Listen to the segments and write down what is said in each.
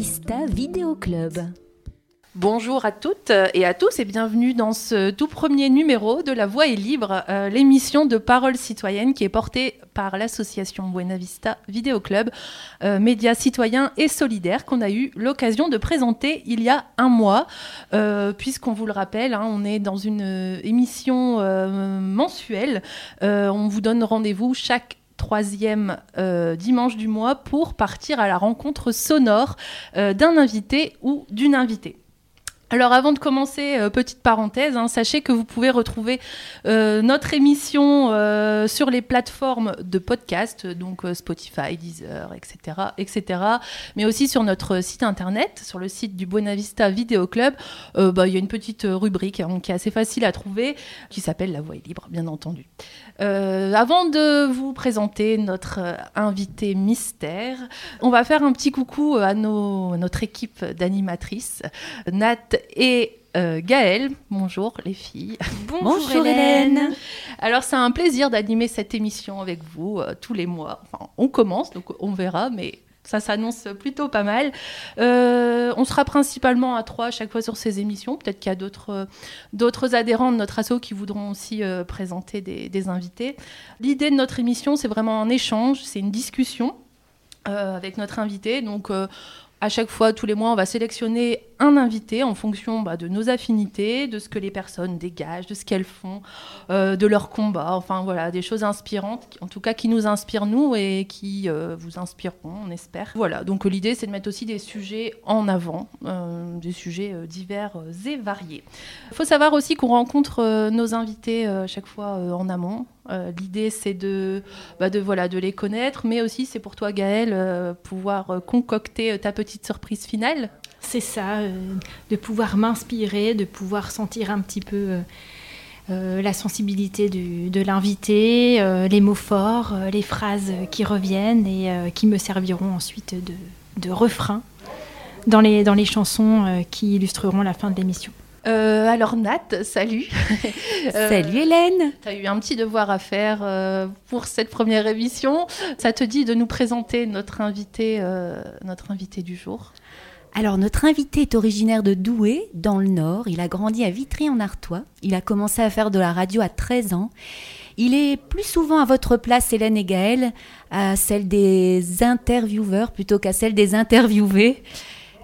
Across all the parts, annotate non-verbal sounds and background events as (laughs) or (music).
Vista Vidéo Club. Bonjour à toutes et à tous et bienvenue dans ce tout premier numéro de La Voix est libre, euh, l'émission de parole citoyenne qui est portée par l'association Buena Vista Vidéo Club, euh, média et solidaire qu'on a eu l'occasion de présenter il y a un mois, euh, puisqu'on vous le rappelle, hein, on est dans une émission mensuelle. on vous donne rendez-vous chaque troisième dimanche du mois pour partir à la rencontre sonore d'un invité ou d'une invitée. Alors avant de commencer, euh, petite parenthèse, hein, sachez que vous pouvez retrouver euh, notre émission euh, sur les plateformes de podcast, donc Spotify, Deezer, etc., etc., mais aussi sur notre site internet, sur le site du Buena Vista Vidéo Club. Bah, il y a une petite rubrique hein, qui est assez facile à trouver, qui s'appelle La Voix libre, bien entendu. avant de vous présenter notre invité mystère, on va faire un petit coucou à, nos, notre équipe d'animatrices, Nat et euh, Gaëlle. Bonjour les filles. Bonjour, Hélène. Alors c'est un plaisir d'animer cette émission avec vous euh, tous les mois. Enfin, on commence, donc on verra, mais ça s'annonce plutôt pas mal. Euh, on sera principalement à trois à chaque fois sur ces émissions. Peut-être qu'il y a d'autres, d'autres adhérents de notre asso qui voudront aussi présenter des, des, invités. L'idée de notre émission, c'est vraiment un échange, c'est une discussion avec notre invité. Donc à chaque fois, tous les mois, on va sélectionner un invité en fonction bah, de nos affinités, de ce que les personnes dégagent, de ce qu'elles font, euh, de leur combat, enfin voilà, des choses inspirantes, en tout cas qui nous inspirent nous et qui euh, vous inspireront, on espère. Voilà, donc l'idée c'est de mettre aussi des sujets en avant, euh, des sujets divers et variés. Il faut savoir aussi qu'on rencontre nos invités chaque fois en amont. L'idée, c'est de, bah, de, voilà, de les connaître, mais aussi c'est pour toi, Gaëlle, pouvoir concocter ta petite surprise finale. C'est ça, euh, de pouvoir m'inspirer, de pouvoir sentir un petit peu euh, euh, la sensibilité de l'invité, les mots forts, les phrases qui reviennent et qui me serviront ensuite de, de refrain dans les, dans les chansons qui illustreront la fin de l'émission. alors Nat, salut. (laughs) salut Hélène. Tu as eu un petit devoir à faire pour cette première émission. Ça te dit de nous présenter notre invité, notre invité du jour? Alors notre invité est originaire de Douai, dans le Nord. Il a grandi à Vitry-en-Artois. Il a commencé à faire de la radio à 13 ans. Il est plus souvent à votre place, Hélène et Gaël, à celle des intervieweurs plutôt qu'à celle des interviewés,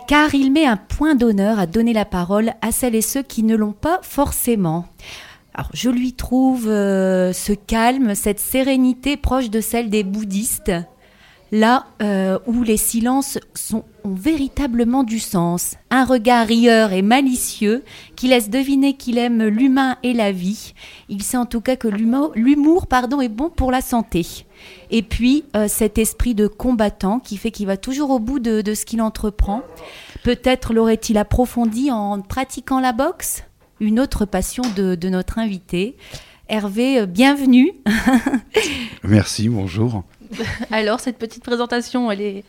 car il met un point d'honneur à donner la parole à celles et ceux qui ne l'ont pas forcément. Alors, je lui trouve euh, ce calme, cette sérénité proche de celle des bouddhistes, là euh, où les silences sont, ont véritablement du sens. Un regard rieur et malicieux qui laisse deviner qu'il aime l'humain et la vie. Il sait en tout cas que l'humour pardon, est bon pour la santé. Et puis euh, cet esprit de combattant qui fait qu'il va toujours au bout de, ce qu'il entreprend. Peut-être l'aurait-il approfondi en pratiquant la boxe? Une autre passion de, notre invité. Hervé, euh, bienvenue. (laughs) Merci, bonjour. (laughs) Alors, cette petite présentation, elle est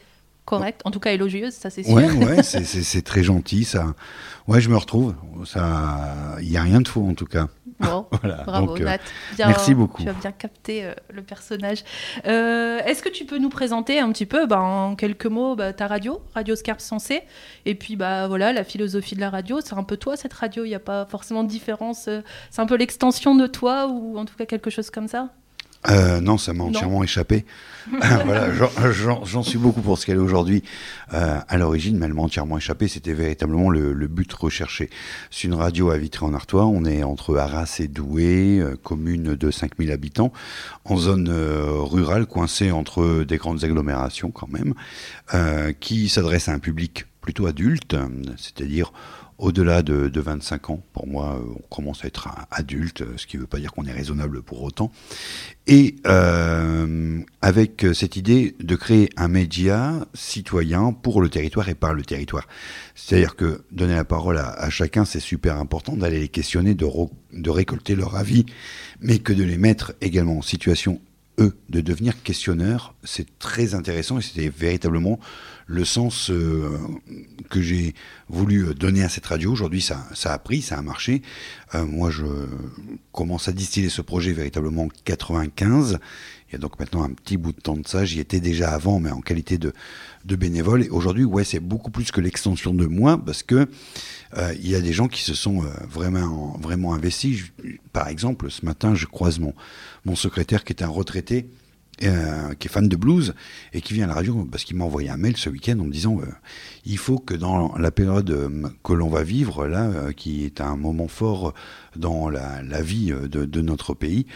correcte, en tout cas élogieuse, ça c'est sûr. Ouais, ouais, c'est très gentil, ça. Ouais, je me retrouve. Ça, il n'y a rien de faux en tout cas. Bon, (laughs) bravo euh, Nat. merci beaucoup. Tu as bien capté euh, le personnage. Euh, est-ce que tu peux nous présenter un petit peu, bah, en quelques mots, bah, ta radio, Radio Scarpe Sensé, et puis bah voilà, la philosophie de la radio. C'est un peu toi cette radio? Il n'y a pas forcément de différence. C'est un peu l'extension de toi ou en tout cas quelque chose comme ça? Euh, non, ça m'a entièrement échappé. (laughs) voilà, j'en suis beaucoup pour ce qu'elle est aujourd'hui. Euh, à l'origine, mais elle m'a entièrement échappé. C'était véritablement le, but recherché. C'est une radio à Vitry-en-Artois. On est entre Arras et Douai, euh, commune de 5000 habitants, en zone rurale, coincée entre des grandes agglomérations quand même, qui s'adresse à un public plutôt adulte, c'est-à-dire au-delà de, 25 ans. Pour moi, on commence à être adulte, ce qui ne veut pas dire qu'on est raisonnable pour autant. Et euh, avec cette idée de créer un média citoyen pour le territoire et par le territoire. C'est-à-dire que donner la parole à, chacun, c'est super important, d'aller les questionner, de, de récolter leur avis, mais que de les mettre également en situation, eux, de devenir questionneurs, c'est très intéressant et c'était véritablement le sens euh, que j'ai voulu donner à cette radio. Aujourd'hui, ça, ça, a pris, ça a marché. Euh, moi, je commence à distiller ce projet véritablement en 95. Il y a donc maintenant un petit bout de temps de ça. J'y étais déjà avant, mais en qualité de, bénévole. Et aujourd'hui, ouais, c'est beaucoup plus que l'extension de moi, parce que euh, il y a des gens qui se sont euh, vraiment, vraiment investis. par exemple, ce matin, je croise mon, mon secrétaire qui est un retraité. Euh, qui est fan de blues et qui vient à la radio parce qu'il m'a envoyé un mail ce week-end en me disant euh, il faut que dans la période euh, que l'on va vivre là, qui est un moment fort dans la, vie de, notre pays,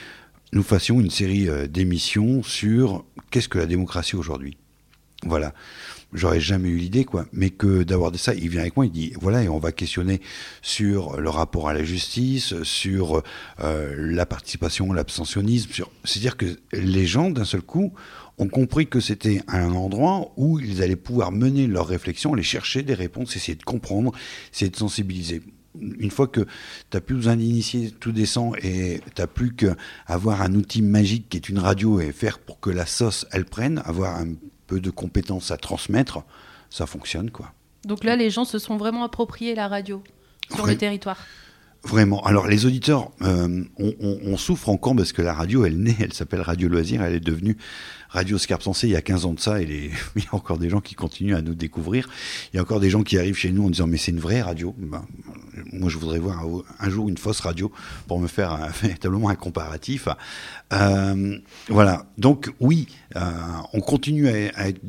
nous fassions une série d'émissions sur qu'est-ce que la démocratie aujourd'hui. Voilà j'aurais jamais eu l'idée, quoi. Mais que d'avoir ça, il vient avec moi, il dit, voilà, et on va questionner sur le rapport à la justice, sur euh, la participation, l'abstentionnisme, sur... c'est-à-dire que les gens, d'un seul coup, ont compris que c'était un endroit où ils allaient pouvoir mener leurs réflexions, aller chercher des réponses, essayer de comprendre, essayer de sensibiliser une fois que tu n'as plus besoin d'initier, tout descend et tu n'as plus qu'à avoir un outil magique qui est une radio et faire pour que la sauce, elle prenne, avoir un de compétences à transmettre, ça fonctionne quoi. Donc là, les gens se sont vraiment appropriés la radio sur le territoire. Vraiment. Alors les auditeurs, euh, on, souffre encore parce que la radio, elle naît, elle s'appelle Radio Loisir, elle est devenue Radio Scarpe Sensé il y a 15 ans de ça, et (laughs) il y a encore des gens qui continuent à nous découvrir. Il y a encore des gens qui arrivent chez nous en disant mais c'est une vraie radio. Ben, moi je voudrais voir un, jour une fausse radio pour me faire (laughs) véritablement un comparatif. Euh, voilà. Donc oui, euh, on continue à être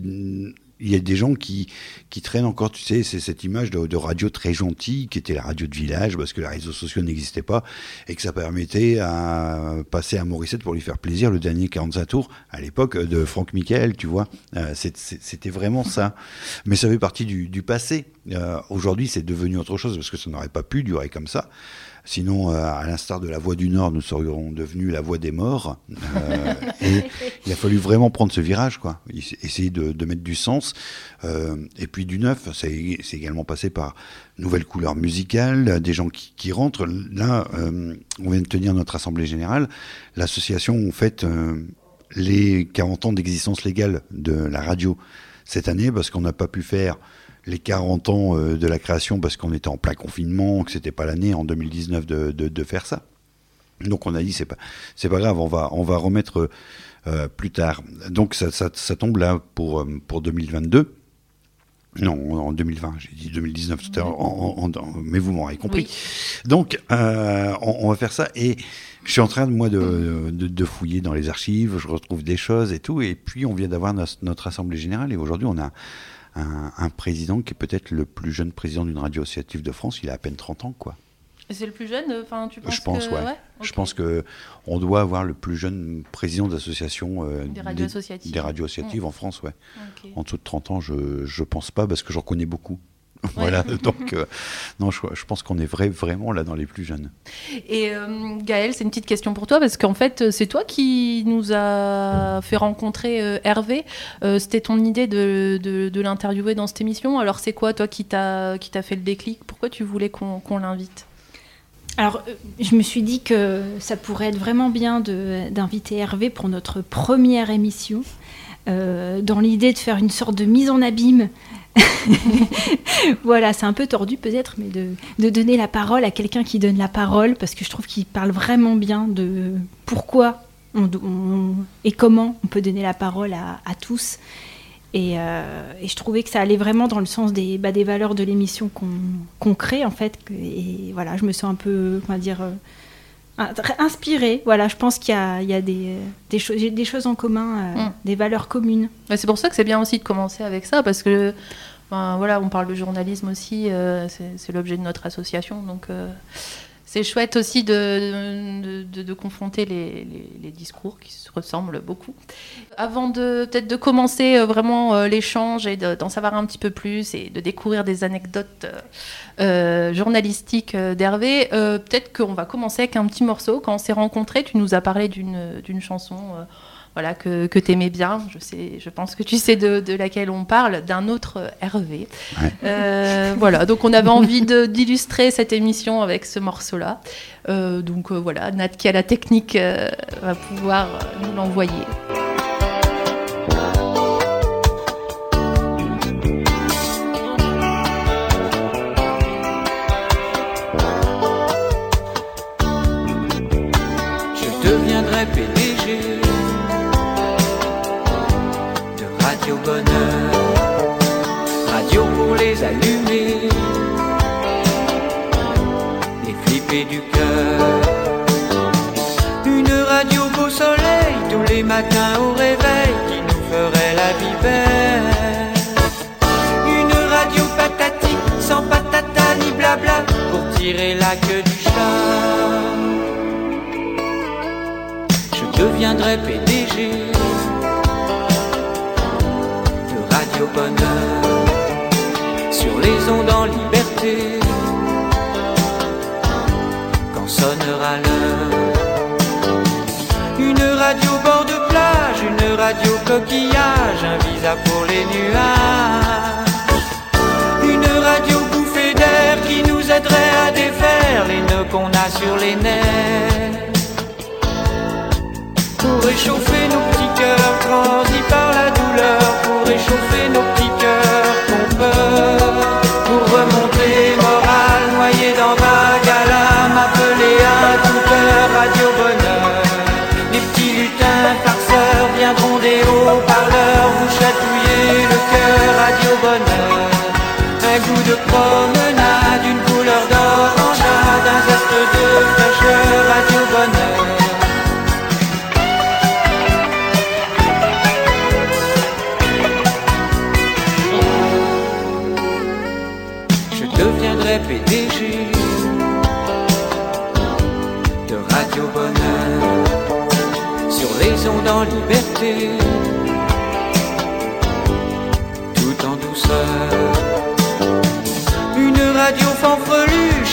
il y a des gens qui, qui traînent encore, tu sais, c'est cette image de, radio très gentille, qui était la radio de village, parce que les réseaux sociaux n'existaient pas, et que ça permettait à passer à Morissette pour lui faire plaisir, le dernier 45 tours, à l'époque de Franck Michael, tu vois. Euh, c'était vraiment ça. Mais ça fait partie du, du passé. Euh, Aujourd'hui, c'est devenu autre chose, parce que ça n'aurait pas pu durer comme ça. Sinon, euh, à l'instar de la Voix du Nord, nous serions devenus la Voix des morts. Euh, et il a fallu vraiment prendre ce virage, quoi. Essayer de, de mettre du sens. Euh, et puis du neuf, c'est également passé par nouvelles couleurs musicales, des gens qui, rentrent. Là, on vient de tenir notre assemblée générale. L'association fait les 40 ans d'existence légale de la radio cette année parce qu'on n'a pas pu faire les 40 ans euh, de la création parce qu'on était en plein confinement, que c'était pas l'année en 2019 de, de, de, faire ça. Donc on a dit c'est pas c'est pas grave, on va on va remettre euh, plus tard. Donc ça, ça, ça, tombe là pour euh, pour 2022. Non, en 2020, j'ai dit 2019 tout à l'heure, mais vous m'aurez compris. Donc, euh, on, on, va faire ça et je suis en train, moi, de, de, de, fouiller dans les archives, je retrouve des choses et tout, et puis on vient d'avoir notre, notre, assemblée générale et aujourd'hui on a un, président qui est peut-être le plus jeune président d'une radio associative de France. Il a à peine 30 ans, quoi. C'est le plus jeune, enfin, tu penses Je pense, ouais. Je pense que on doit avoir le plus jeune président d'association euh, des radios associatives, des radios associatives en France, ouais. En dessous de 30 ans, je je pense pas parce que j'en connais beaucoup. (laughs) voilà, (laughs) donc euh, non, je, je pense qu'on est vrai, vraiment là dans les plus jeunes. Et euh, Gaël, c'est une petite question pour toi parce qu'en fait, c'est toi qui nous a fait rencontrer euh, Hervé. C'était ton idée de, de, de l'interviewer dans cette émission. Alors, c'est quoi, toi, qui t'a fait le déclic? Pourquoi tu voulais qu'on l'invite? Alors, je me suis dit que ça pourrait être vraiment bien d'inviter Hervé pour notre première émission, dans l'idée de faire une sorte de mise en abîme (laughs) voilà, c'est un peu tordu peut-être, mais de, donner la parole à quelqu'un qui donne la parole, parce que je trouve qu'il parle vraiment bien de pourquoi on, et comment on peut donner la parole à, tous. Euh, et, je trouvais que ça allait vraiment dans le sens des, bah, des valeurs de l'émission qu'on crée, en fait. Et voilà, je me sens un peu, comment dire, euh, inspirée. Voilà, je pense qu'il y a, il y a des, des, des, choses en commun, euh, mm. des valeurs communes. C'est pour ça que c'est bien aussi de commencer avec ça, parce que voilà, on parle de journalisme aussi, euh, c'est l'objet de notre association. Donc euh, c'est chouette aussi de, de, confronter les, les, discours qui se ressemblent beaucoup. Avant de peut-être de commencer euh, vraiment l'échange et d'en savoir un petit peu plus et de découvrir des anecdotes journalistiques d'Hervé, peut-être qu'on va commencer avec un petit morceau. Quand on s'est rencontrés, tu nous as parlé d'une chanson voilà, que, que tu aimais bien. Je, sais, je pense que tu sais de, de laquelle on parle, d'un autre Hervé. Euh, voilà, donc on avait envie d'illustrer cette émission avec ce morceau-là. Euh, donc euh, voilà, Nat qui a la technique va pouvoir nous l'envoyer. Je deviendrai PDG tirer la queue du chat. Je deviendrai PDG de Radio Bonheur sur les ondes en liberté quand sonnera l'heure. Une radio bord de plage, une radio coquillage, un visa pour les nuages. Qu'on a sur les nerfs. Pour réchauffer nos petits cœurs transis par la douleur,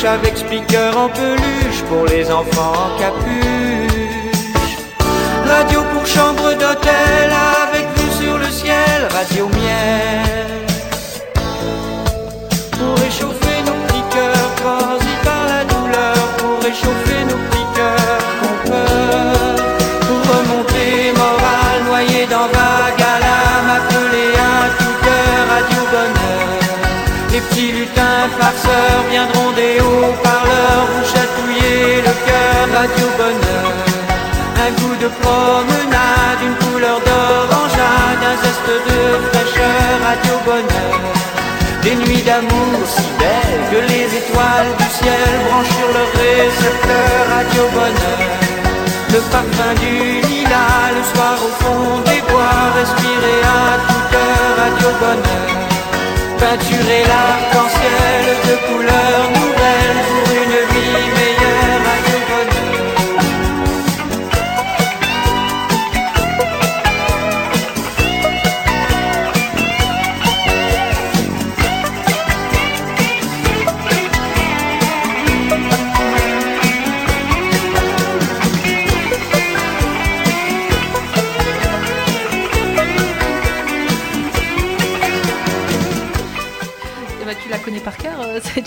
avec speaker en peluche pour les enfants en capuche. Radio pour chambre d'hôtel avec vue sur le ciel, radio miel pour réchauffer nos petits cœurs transis par la douleur, pour réchauffer nos petits cœurs qu'on pour remonter moral noyé dans vague à l'âme, appelé à tout cœur Radio Bonheur. Les petits lutins farceurs viendront zeste de fraîcheur Radio Bonheur. Des nuits d'amour si belles que les étoiles du ciel branchent sur leur récepteur Radio Bonheur. Le parfum du lilas, le soir au fond des bois, respirer à toute heure Radio Bonheur. Peinturer l'arc-en-ciel de couleurs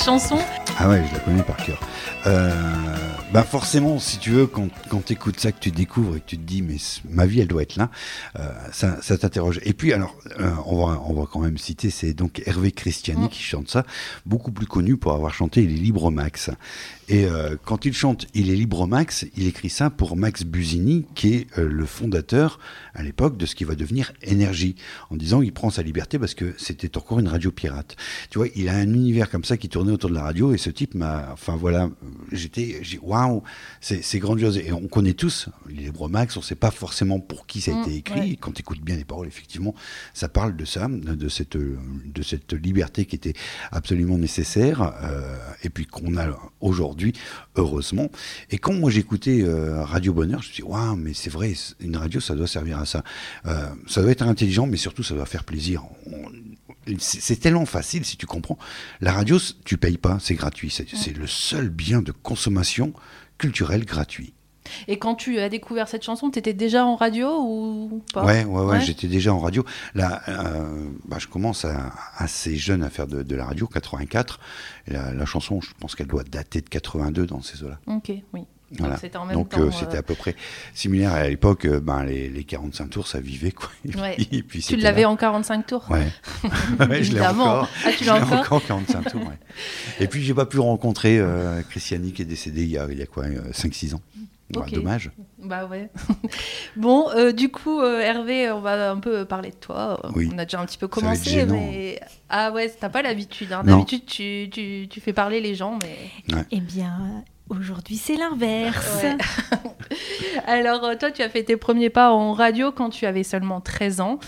cette chanson Ah ouais, je la connais par cœur. Euh, ben forcément, si tu veux, quand, quand tu écoutes ça, que tu découvres et que tu te dis, mais ma vie, elle doit être là, euh, ça, ça t'interroge. Et puis, alors, euh, on, va, on va quand même citer, c'est donc Hervé Christiani Mm. qui chante ça, beaucoup plus connu pour avoir chanté Il est libre Max. Et euh, quand il chante Il est libre Max, il écrit ça pour Max Busini, qui est euh, le fondateur à l'époque de ce qui va devenir Énergie, en disant il prend sa liberté parce que c'était encore une radio pirate. Tu vois, il a un univers comme ça qui tournait autour de la radio et ce type m'a, enfin voilà, j'étais, waouh, c'est grandiose et on connaît tous Il est libre Max, on sait pas forcément pour qui ça a Mm, été écrit. ouais. Quand tu écoutes bien les paroles, effectivement, ça parle de ça, de cette, de cette liberté qui était absolument nécessaire euh, et puis qu'on a aujourd'hui, heureusement. Et quand moi j'écoutais euh, Radio Bonheur, je me suis dit, waouh, mais c'est vrai, une radio, ça doit servir à ça. Euh, ça doit être intelligent, mais surtout, ça doit faire plaisir. On- c'est tellement facile si tu comprends. La radio, tu payes pas, c'est gratuit. C'est c'est le seul bien de consommation culturelle gratuit. Et quand tu as découvert cette chanson, tu étais déjà en radio ou pas Ouais, ouais, ouais, Ouais. j'étais déjà en radio. Là, euh, bah, je commence à- assez jeune à faire de, de la radio, 84. Et la, la chanson, je pense qu'elle doit dater de 82 dans ces eaux-là. Ok, oui. Voilà. C'était en même Donc euh, euh, c'était à peu près similaire. À l'époque, euh, ben, les, les 45 tours, ça vivait quoi. (laughs) Et Ouais. puis- et puis Tu l'avais en 45 tours Ouais. (laughs) ouais je l'ai encore. Ah, tu l'as encore encore 45 tours. Ouais. (laughs) Et puis j'ai pas pu rencontrer euh, Christiani qui est décédé il y a, il y a quoi, 5-6 ans. Bah, dommage. Bah ouais. (laughs) bon, euh, du coup, euh, Hervé, on va un peu parler de toi. On a déjà un petit peu commencé, mais ah ouais, t'as pas l'habitude. Hein. D'habitude, tu, tu, tu, fais parler les gens, mais. Eh bien, aujourd'hui, c'est l'inverse. (laughs) Alors, euh, toi, tu as fait tes premiers pas en radio quand tu avais seulement 13 ans.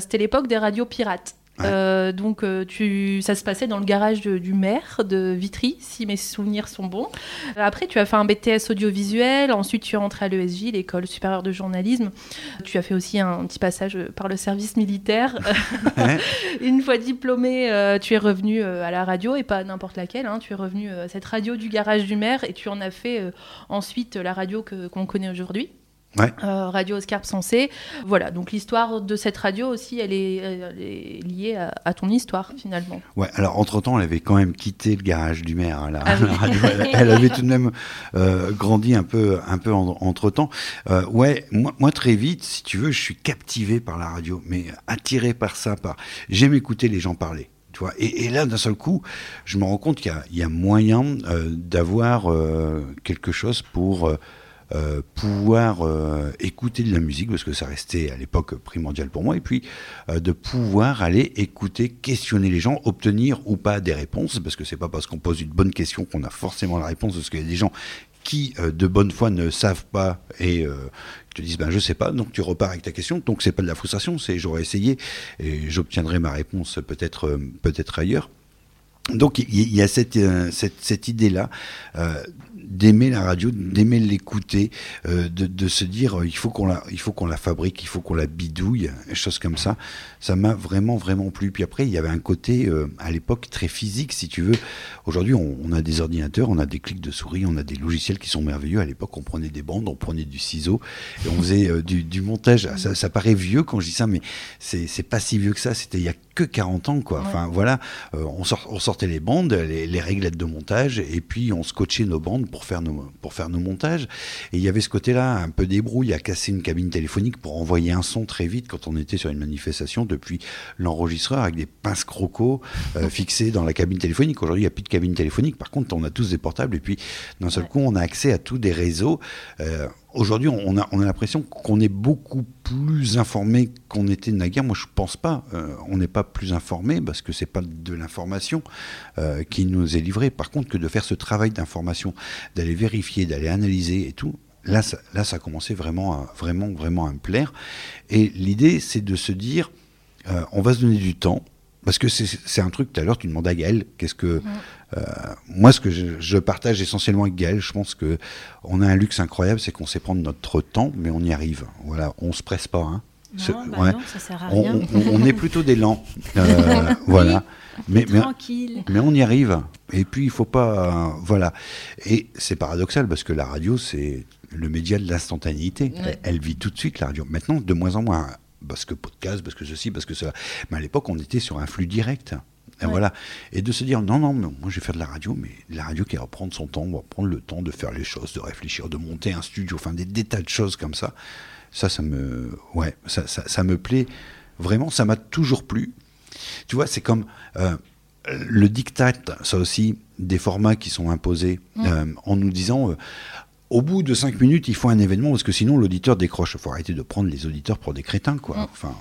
C'était l'époque des radios pirates. Euh, donc, euh, tu, ça se passait dans le garage du maire de Vitry, si mes souvenirs sont bons. Euh, après, tu as fait un BTS audiovisuel. Ensuite, tu es rentré à l'ESJ, l'école supérieure de journalisme. Tu as fait aussi un petit passage par le service militaire. (laughs) (laughs) Une fois diplômé, tu es revenu à la radio et pas n'importe laquelle. Hein. Tu es revenu à cette radio du garage du maire et tu en as fait ensuite la radio qu'on connaît aujourd'hui. Euh, radio Oscar Sensé. Voilà, donc l'histoire de cette radio aussi, elle est, liée à, ton histoire finalement. Ouais, alors entre-temps, elle avait quand même quitté le garage du maire. Hein, ah (laughs) elle, avait tout de même euh, grandi un peu, un peu entre-temps. Euh, ouais, moi, moi, très vite, si tu veux, je suis captivé par la radio, mais attiré par ça. Par... J'aime écouter les gens parler. Tu vois et, et, là, d'un seul coup, je me rends compte qu'il y, y, a moyen d'avoir quelque chose pour euh, pouvoir euh, écouter de la musique, parce que ça restait à l'époque primordial pour moi, et puis euh, de pouvoir aller écouter, questionner les gens, obtenir ou pas des réponses, parce que c'est pas parce qu'on pose une bonne question qu'on a forcément la réponse, parce qu'il y a des gens qui, de bonne foi, ne savent pas et te disent ben je sais pas, donc tu repars avec ta question, donc c'est pas de la frustration, c'est j'aurais essayé et j'obtiendrai ma réponse peut-être peut-être ailleurs. Donc il y, a cette, cette, cette idée-là d'aimer la radio, d'aimer l'écouter, euh, de, de, se dire euh, il faut qu'on la, il faut qu'on la fabrique, il faut qu'on la bidouille, des choses comme ça. Ça m'a vraiment vraiment plu. Puis après il y avait un côté euh, à l'époque très physique si tu veux. Aujourd'hui on, on, a des ordinateurs, on a des clics de souris, on a des logiciels qui sont merveilleux. À l'époque on prenait des bandes, on prenait du ciseau et on faisait du, du, montage. Ça, ça, paraît vieux quand je dis ça, mais c'est pas si vieux que ça. C'était il y a que 40 ans quoi. Enfin voilà, on, sort, on, sortait les bandes, les, les, réglettes de montage et puis on scotchait nos bandes pour faire nos, pour faire nos montages. Et il y avait ce côté-là, un peu débrouille, à casser une cabine téléphonique pour envoyer un son très vite quand on était sur une manifestation depuis l'enregistreur avec des pinces crocos euh, (laughs) fixées dans la cabine téléphonique. Aujourd'hui, il n'y a plus de cabine téléphonique. Par contre, on a tous des portables et puis d'un seul coup, on a accès à tous des réseaux. Euh, aujourd'hui, on a, on a l'impression qu'on est beaucoup plus informé qu'on était naguère. Moi, je pense pas. Euh, on n'est pas plus informé parce que c'est pas de l'information euh, qui nous est livrée. Par contre, que de faire ce travail d'information, d'aller vérifier, d'aller analyser et tout, là, ça, a commencé vraiment, à, vraiment, vraiment à me plaire. Et l'idée, c'est de se dire, euh, on va se donner du temps. Parce que c'est un truc, tout à l'heure, tu demandais à Gaël, qu'est-ce que. Euh, moi, ce que je, je, partage essentiellement avec Gaël, je pense que on a un luxe incroyable, c'est qu'on sait prendre notre temps, mais on y arrive. Voilà, on se presse pas. Hein. Non, bah ouais. non, ça sert à rien. On, on, on est plutôt des lents. (laughs) Euh, voilà. Mais, Tranquille. Mais, mais, on y arrive. Et puis, il faut pas. Euh, voilà. Et c'est paradoxal parce que la radio, c'est le média de l'instantanéité. Ouais. Elle, elle, vit tout de suite, la radio. Maintenant, de moins en moins parce que podcast, parce que ceci, parce que cela. Mais à l'époque, on était sur un flux direct. Et ouais. voilà. Et de se dire, non, non, moi je vais faire de la radio, mais la radio qui va prendre son temps, va prendre le temps de faire les choses, de réfléchir, de monter un studio, enfin des, des tas de choses comme ça. Ça, ça me, ouais, ça, ça, ça me plaît vraiment, ça m'a toujours plu. Tu vois, c'est comme euh, le diktat, ça aussi, des formats qui sont imposés mmh. euh, en nous disant, euh, au bout de cinq minutes, il faut un événement parce que sinon l'auditeur décroche. Il faut arrêter de prendre les auditeurs pour des crétins, quoi. Enfin,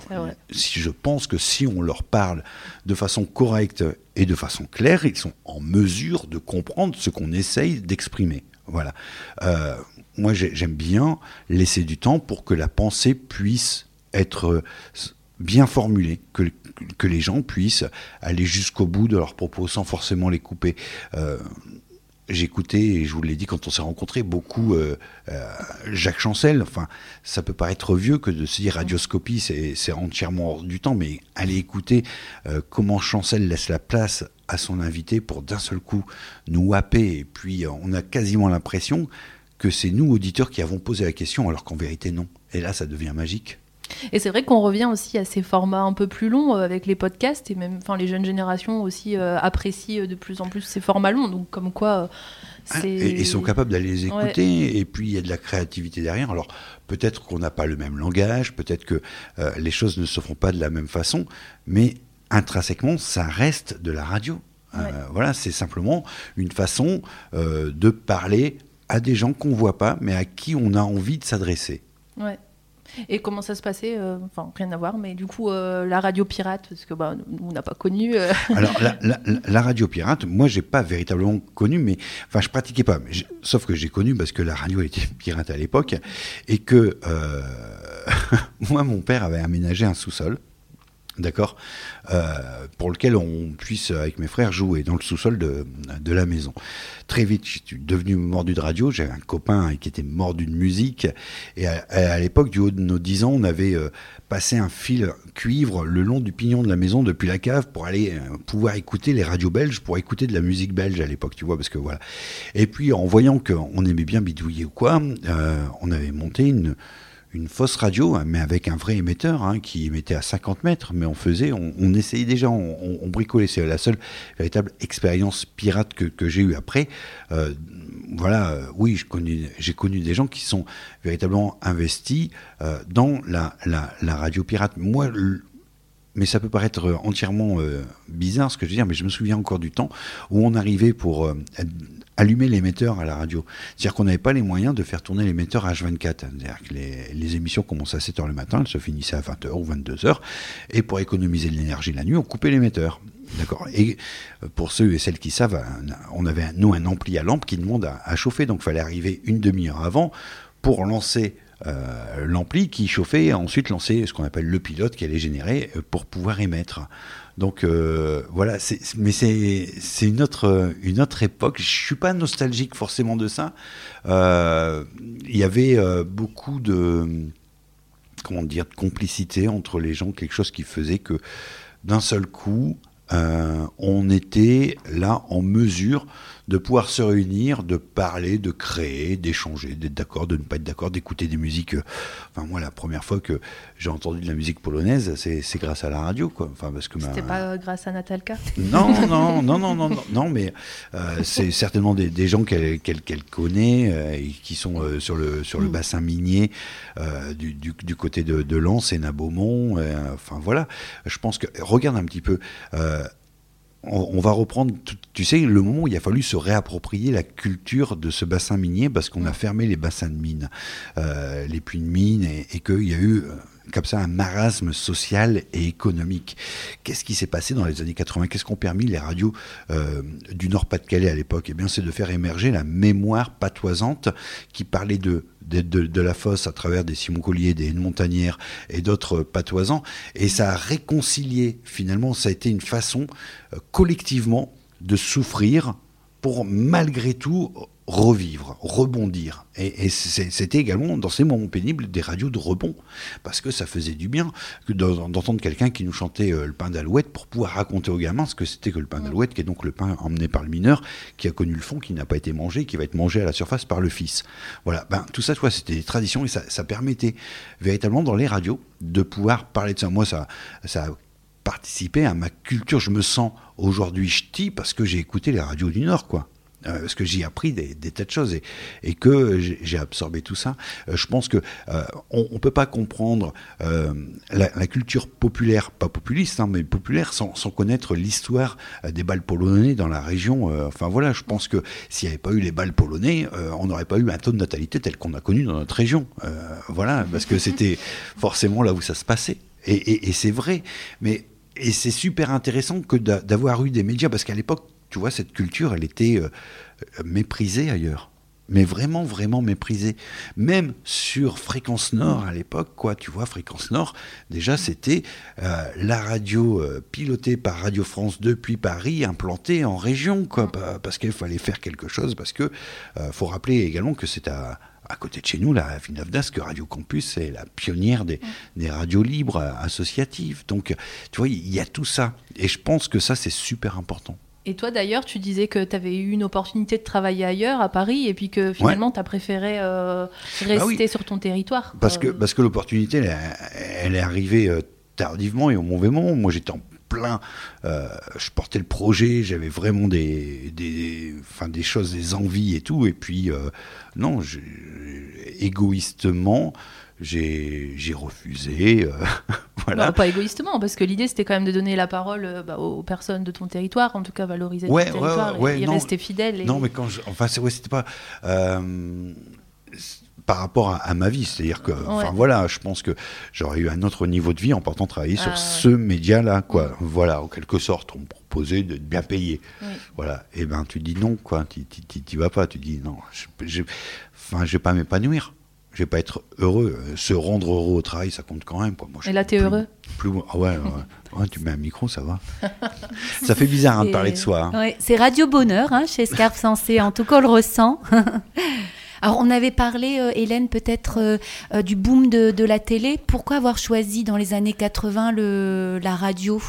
si je pense que si on leur parle de façon correcte et de façon claire, ils sont en mesure de comprendre ce qu'on essaye d'exprimer. Voilà. Euh, moi, j'aime bien laisser du temps pour que la pensée puisse être bien formulée, que, que les gens puissent aller jusqu'au bout de leurs propos sans forcément les couper. Euh, j'écoutais, et je vous l'ai dit quand on s'est rencontrés, beaucoup euh, euh, Jacques Chancel. Enfin, ça peut paraître vieux que de se dire radioscopie, c'est entièrement hors du temps, mais allez écouter euh, comment Chancel laisse la place à son invité pour d'un seul coup nous happer. Et puis, on a quasiment l'impression que c'est nous, auditeurs, qui avons posé la question, alors qu'en vérité, non. Et là, ça devient magique. Et c'est vrai qu'on revient aussi à ces formats un peu plus longs euh, avec les podcasts et même enfin les jeunes générations aussi euh, apprécient de plus en plus ces formats longs donc comme quoi ah, et, et, sont capables d'aller les écouter ouais. et puis il y a de la créativité derrière alors peut-être qu'on n'a pas le même langage peut-être que euh, les choses ne se font pas de la même façon mais intrinsèquement ça reste de la radio ouais. voilà c'est simplement une façon de parler à des gens qu'on voit pas, mais à qui on a envie de s'adresser. Ouais. Et comment ça se passait euh, Enfin, rien à voir, mais du coup, euh, la radio pirate, parce que bah, on n'a pas connu. euh, (laughs) Alors, la, radio pirate, moi, j'ai pas véritablement connu, mais enfin, je pratiquais pas. Sauf que j'ai connu parce que la radio était (laughs) pirate à l'époque et que (laughs) moi, mon père avait aménagé un sous-sol. D'accord Euh, Pour lequel on puisse, avec mes frères, jouer dans le sous-sol de, la maison. Très vite, je suis devenu mordu de radio. J'avais un copain qui était mordu de musique. Et à, l'époque, du haut de nos 10 ans, on avait euh, passé un fil cuivre le long du pignon de la maison depuis la cave pour aller euh, pouvoir écouter les radios belges, pour écouter de la musique belge à l'époque, tu vois, parce que voilà. Et puis, en voyant qu'on aimait bien bidouiller ou quoi, on avait monté une une fausse radio, mais avec un vrai émetteur hein, qui émettait à 50 mètres, mais on faisait, on, essayait déjà, on, bricolait. C'est la seule véritable expérience pirate que, j'ai eue après. Euh, voilà, euh, oui, j'ai connu des gens qui sont véritablement investis euh, dans la, la, radio pirate. Moi, mais ça peut paraître entièrement euh, bizarre ce que je veux dire, mais je me souviens encore du temps où on arrivait pour euh, allumer l'émetteur à la radio. C'est-à-dire qu'on n'avait pas les moyens de faire tourner l'émetteur H24. C'est-à-dire que les, émissions commençaient à 7h le matin, elles se finissaient à 20h ou 22h, et pour économiser de l'énergie la nuit, on coupait l'émetteur. D'accord? Et euh, pour ceux et celles qui savent, on avait nous un ampli à lampe qui demande à, à chauffer, donc il fallait arriver une demi-heure avant pour lancer euh, l'ampli qui chauffait et ensuite lancer ce qu'on appelle le pilote qui allait générer euh, pour pouvoir émettre. Donc euh, voilà, mais c'est une autre une autre époque. Je suis pas nostalgique forcément de ça. Il y avait beaucoup de comment dire de complicité entre les gens, quelque chose qui faisait que d'un seul coup, on était là en mesure de pouvoir se réunir, de parler, de créer, d'échanger, d'être d'accord, de ne pas être d'accord, d'écouter des musiques. euh, Enfin, moi, la première fois que j'ai entendu de la musique polonaise, c'est c'est grâce à la radio, quoi. Enfin, parce que ma- C'était pas euh, grâce à Natalka? Non, (laughs) non, non, non, non, non, non, mais euh, c'est certainement des, des gens qu'elle connaît euh, et qui sont euh, sur le sur le bassin minier du, du, du côté de, de Lens et Nabeaumont. enfin voilà, je pense que regarde un petit peu. On, va reprendre, tu, tu sais, le moment où il a fallu se réapproprier la culture de ce bassin minier parce qu'on a fermé les bassins de mines, euh, les puits de mines, et, et qu'il y a eu euh, comme ça un marasme social et économique. Qu'est-ce qui s'est passé dans les années 80 Qu'est-ce qu'ont permis les radios euh, du Nord-Pas-de-Calais à l'époque? Eh bien, c'est de faire émerger la mémoire patoisante qui parlait de de, la fosse à travers des Simon Collier, des Montagnères et d'autres patoisans. Et ça a réconcilié, finalement, ça a été une façon euh, collectivement de souffrir pour malgré tout revivre, rebondir. Et, c'était également dans ces moments pénibles des radios de rebond, parce que ça faisait du bien d'entendre quelqu'un qui nous chantait euh, le pain d'alouette pour pouvoir raconter aux gamins ce que c'était que le pain d'alouette, qui est donc le pain emmené par le mineur, qui a connu le fond, qui n'a pas été mangé, qui va être mangé à la surface par le fils. Voilà, ben, tout ça, tu vois, c'était des traditions et ça, ça permettait véritablement dans les radios de pouvoir parler de ça. Moi, ça, ça a participé à ma culture. Je me sens aujourd'hui ch'ti parce que j'ai écouté les radios du Nord, quoi. Euh, parce que j'y ai appris des, tas de choses et, que j'ai j'ai absorbé tout ça. Euh, je pense que euh, on, on peut pas comprendre euh, la, culture populaire, pas populiste, hein, mais populaire, sans, connaître l'histoire des balles polonais dans la région. Enfin voilà, je pense que s'il n'y avait pas eu les balles polonais, on n'aurait pas eu un taux de natalité tel qu'on a connu dans notre région. Voilà, parce que c'était forcément là où ça se passait. Et- et c'est vrai, mais et c'est super intéressant que d'a- d'avoir eu des médias, parce qu'à l'époque, tu vois, cette culture, elle était euh, méprisée ailleurs. Mais vraiment, vraiment méprisée. Même sur Fréquence Nord à l'époque, quoi, tu vois, Fréquence Nord, déjà c'était euh, la radio euh, pilotée par Radio France depuis Paris, implantée en région, quoi, pa- parce qu'il fallait faire quelque chose, parce que faut rappeler également que c'est à, à côté de chez nous, là, à Villeneuve d'Ascq, Radio Campus, c'est la pionnière des, des radios libres euh, associatives. Donc, tu vois, il y a tout ça. Et je pense que ça, c'est super important. Et toi d'ailleurs, tu disais que tu avais eu une opportunité de travailler ailleurs, à Paris, et puis que finalement tu as préféré euh, rester Bah oui. sur ton territoire. Parce que, parce que l'opportunité, elle, elle est arrivée euh, tardivement et au mauvais moment. Moi, j'étais en plein. euh, je portais le projet, j'avais vraiment des, des, enfin, des choses, des envies et tout. Et puis, euh, non, égoïstement, j'ai j'ai refusé. euh, (laughs) voilà. Non, pas égoïstement, parce que l'idée c'était quand même de donner la parole bah, aux personnes de ton territoire, en tout cas valoriser Ouais, ton ouais, territoire ouais, et non. rester fidèle. Et... Non, mais quand je. Enfin, c'est- ouais, c'était pas. Par rapport à, à ma vie, c'est-à-dire que, enfin Ouais. voilà, je pense que j'aurais eu un autre niveau de vie en partant travailler Ah, sur ouais. ce média-là, quoi. Voilà, en quelque sorte, on me proposait d'être bien payé. Oui. Voilà, et ben tu dis non, quoi. Tu tu- tu- tu vas pas, tu dis non. Enfin, je vais pas m'épanouir. Je vais pas être heureux. Euh, Se rendre heureux au travail, ça compte quand même. Quoi. Moi, je Et là, t'es plus- heureux plus, ah ouais, ouais. (laughs) Ouais, tu mets un micro, ça va. ça fait bizarre hein, de parler de soi. hein. Ouais, c'est Radio Bonheur hein, chez Scarpe Sensé, en tout cas on le ressent. (laughs) Alors on avait parlé, euh, Hélène, peut-être euh, euh, du boom de, de la télé. Pourquoi avoir choisi dans les années 80 le, la radio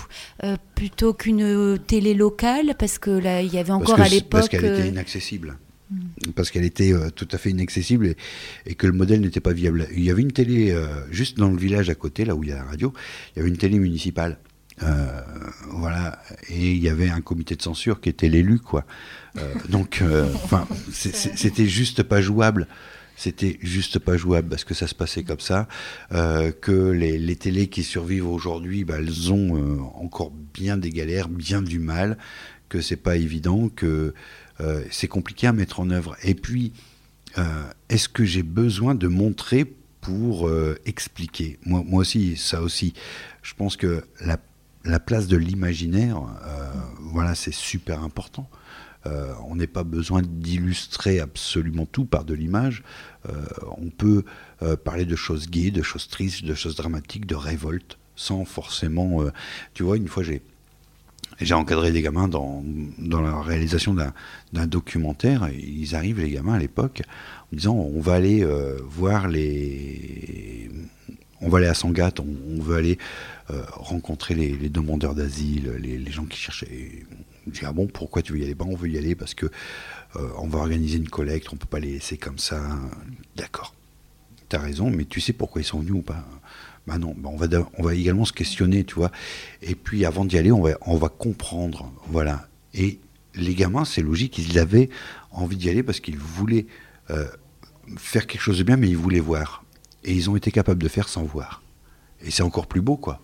plutôt qu'une télé locale? Parce que là, il y avait encore parce à que- Parce l'époque... qu'elle était inaccessible. Parce qu'elle était tout à fait inaccessible et, et que le modèle n'était pas viable. Il y avait une télé, juste dans le village à côté, là où il y a la radio, il y avait une télé municipale. Euh, voilà, et il y avait un comité de censure qui était l'élu, quoi. Euh, donc, euh, enfin, c'était juste pas jouable. C'était juste pas jouable parce que ça se passait comme ça. que les, les télés qui survivent aujourd'hui, bah, elles ont encore bien des galères, bien du mal. Que c'est pas évident, que c'est compliqué à mettre en œuvre. Et puis, est-ce que j'ai besoin de montrer pour expliquer? Moi, moi aussi, ça aussi. Je pense que la, la place de l'imaginaire, euh, voilà, c'est super important. Euh, on n'est pas besoin d'illustrer absolument tout par de l'image. Euh, on peut parler de choses gaies, de choses tristes, de choses dramatiques, de révolte, sans forcément. tu vois, une fois, j'ai j'ai encadré des gamins dans, dans la réalisation d'un documentaire. Ils arrivent, les gamins, à l'époque, en disant on va aller voir les. On va aller à Sangatte, on, on veut aller euh, rencontrer les, demandeurs d'asile, les, gens qui cherchaient. Je dis ah bon, pourquoi tu veux y aller? Ben, On veut y aller parce que euh, on va organiser une collecte, on peut pas les laisser comme ça. D'accord. T'as raison, mais tu sais pourquoi ils sont venus ou pas? Bah non, bah on, va, on également se questionner, tu vois. Et puis avant d'y aller, on va, on va comprendre, voilà. Et les gamins, c'est logique, ils avaient envie d'y aller parce qu'ils voulaient euh, faire quelque chose de bien, mais ils voulaient voir. Et ils ont été capables de faire sans voir. Et c'est encore plus beau, quoi.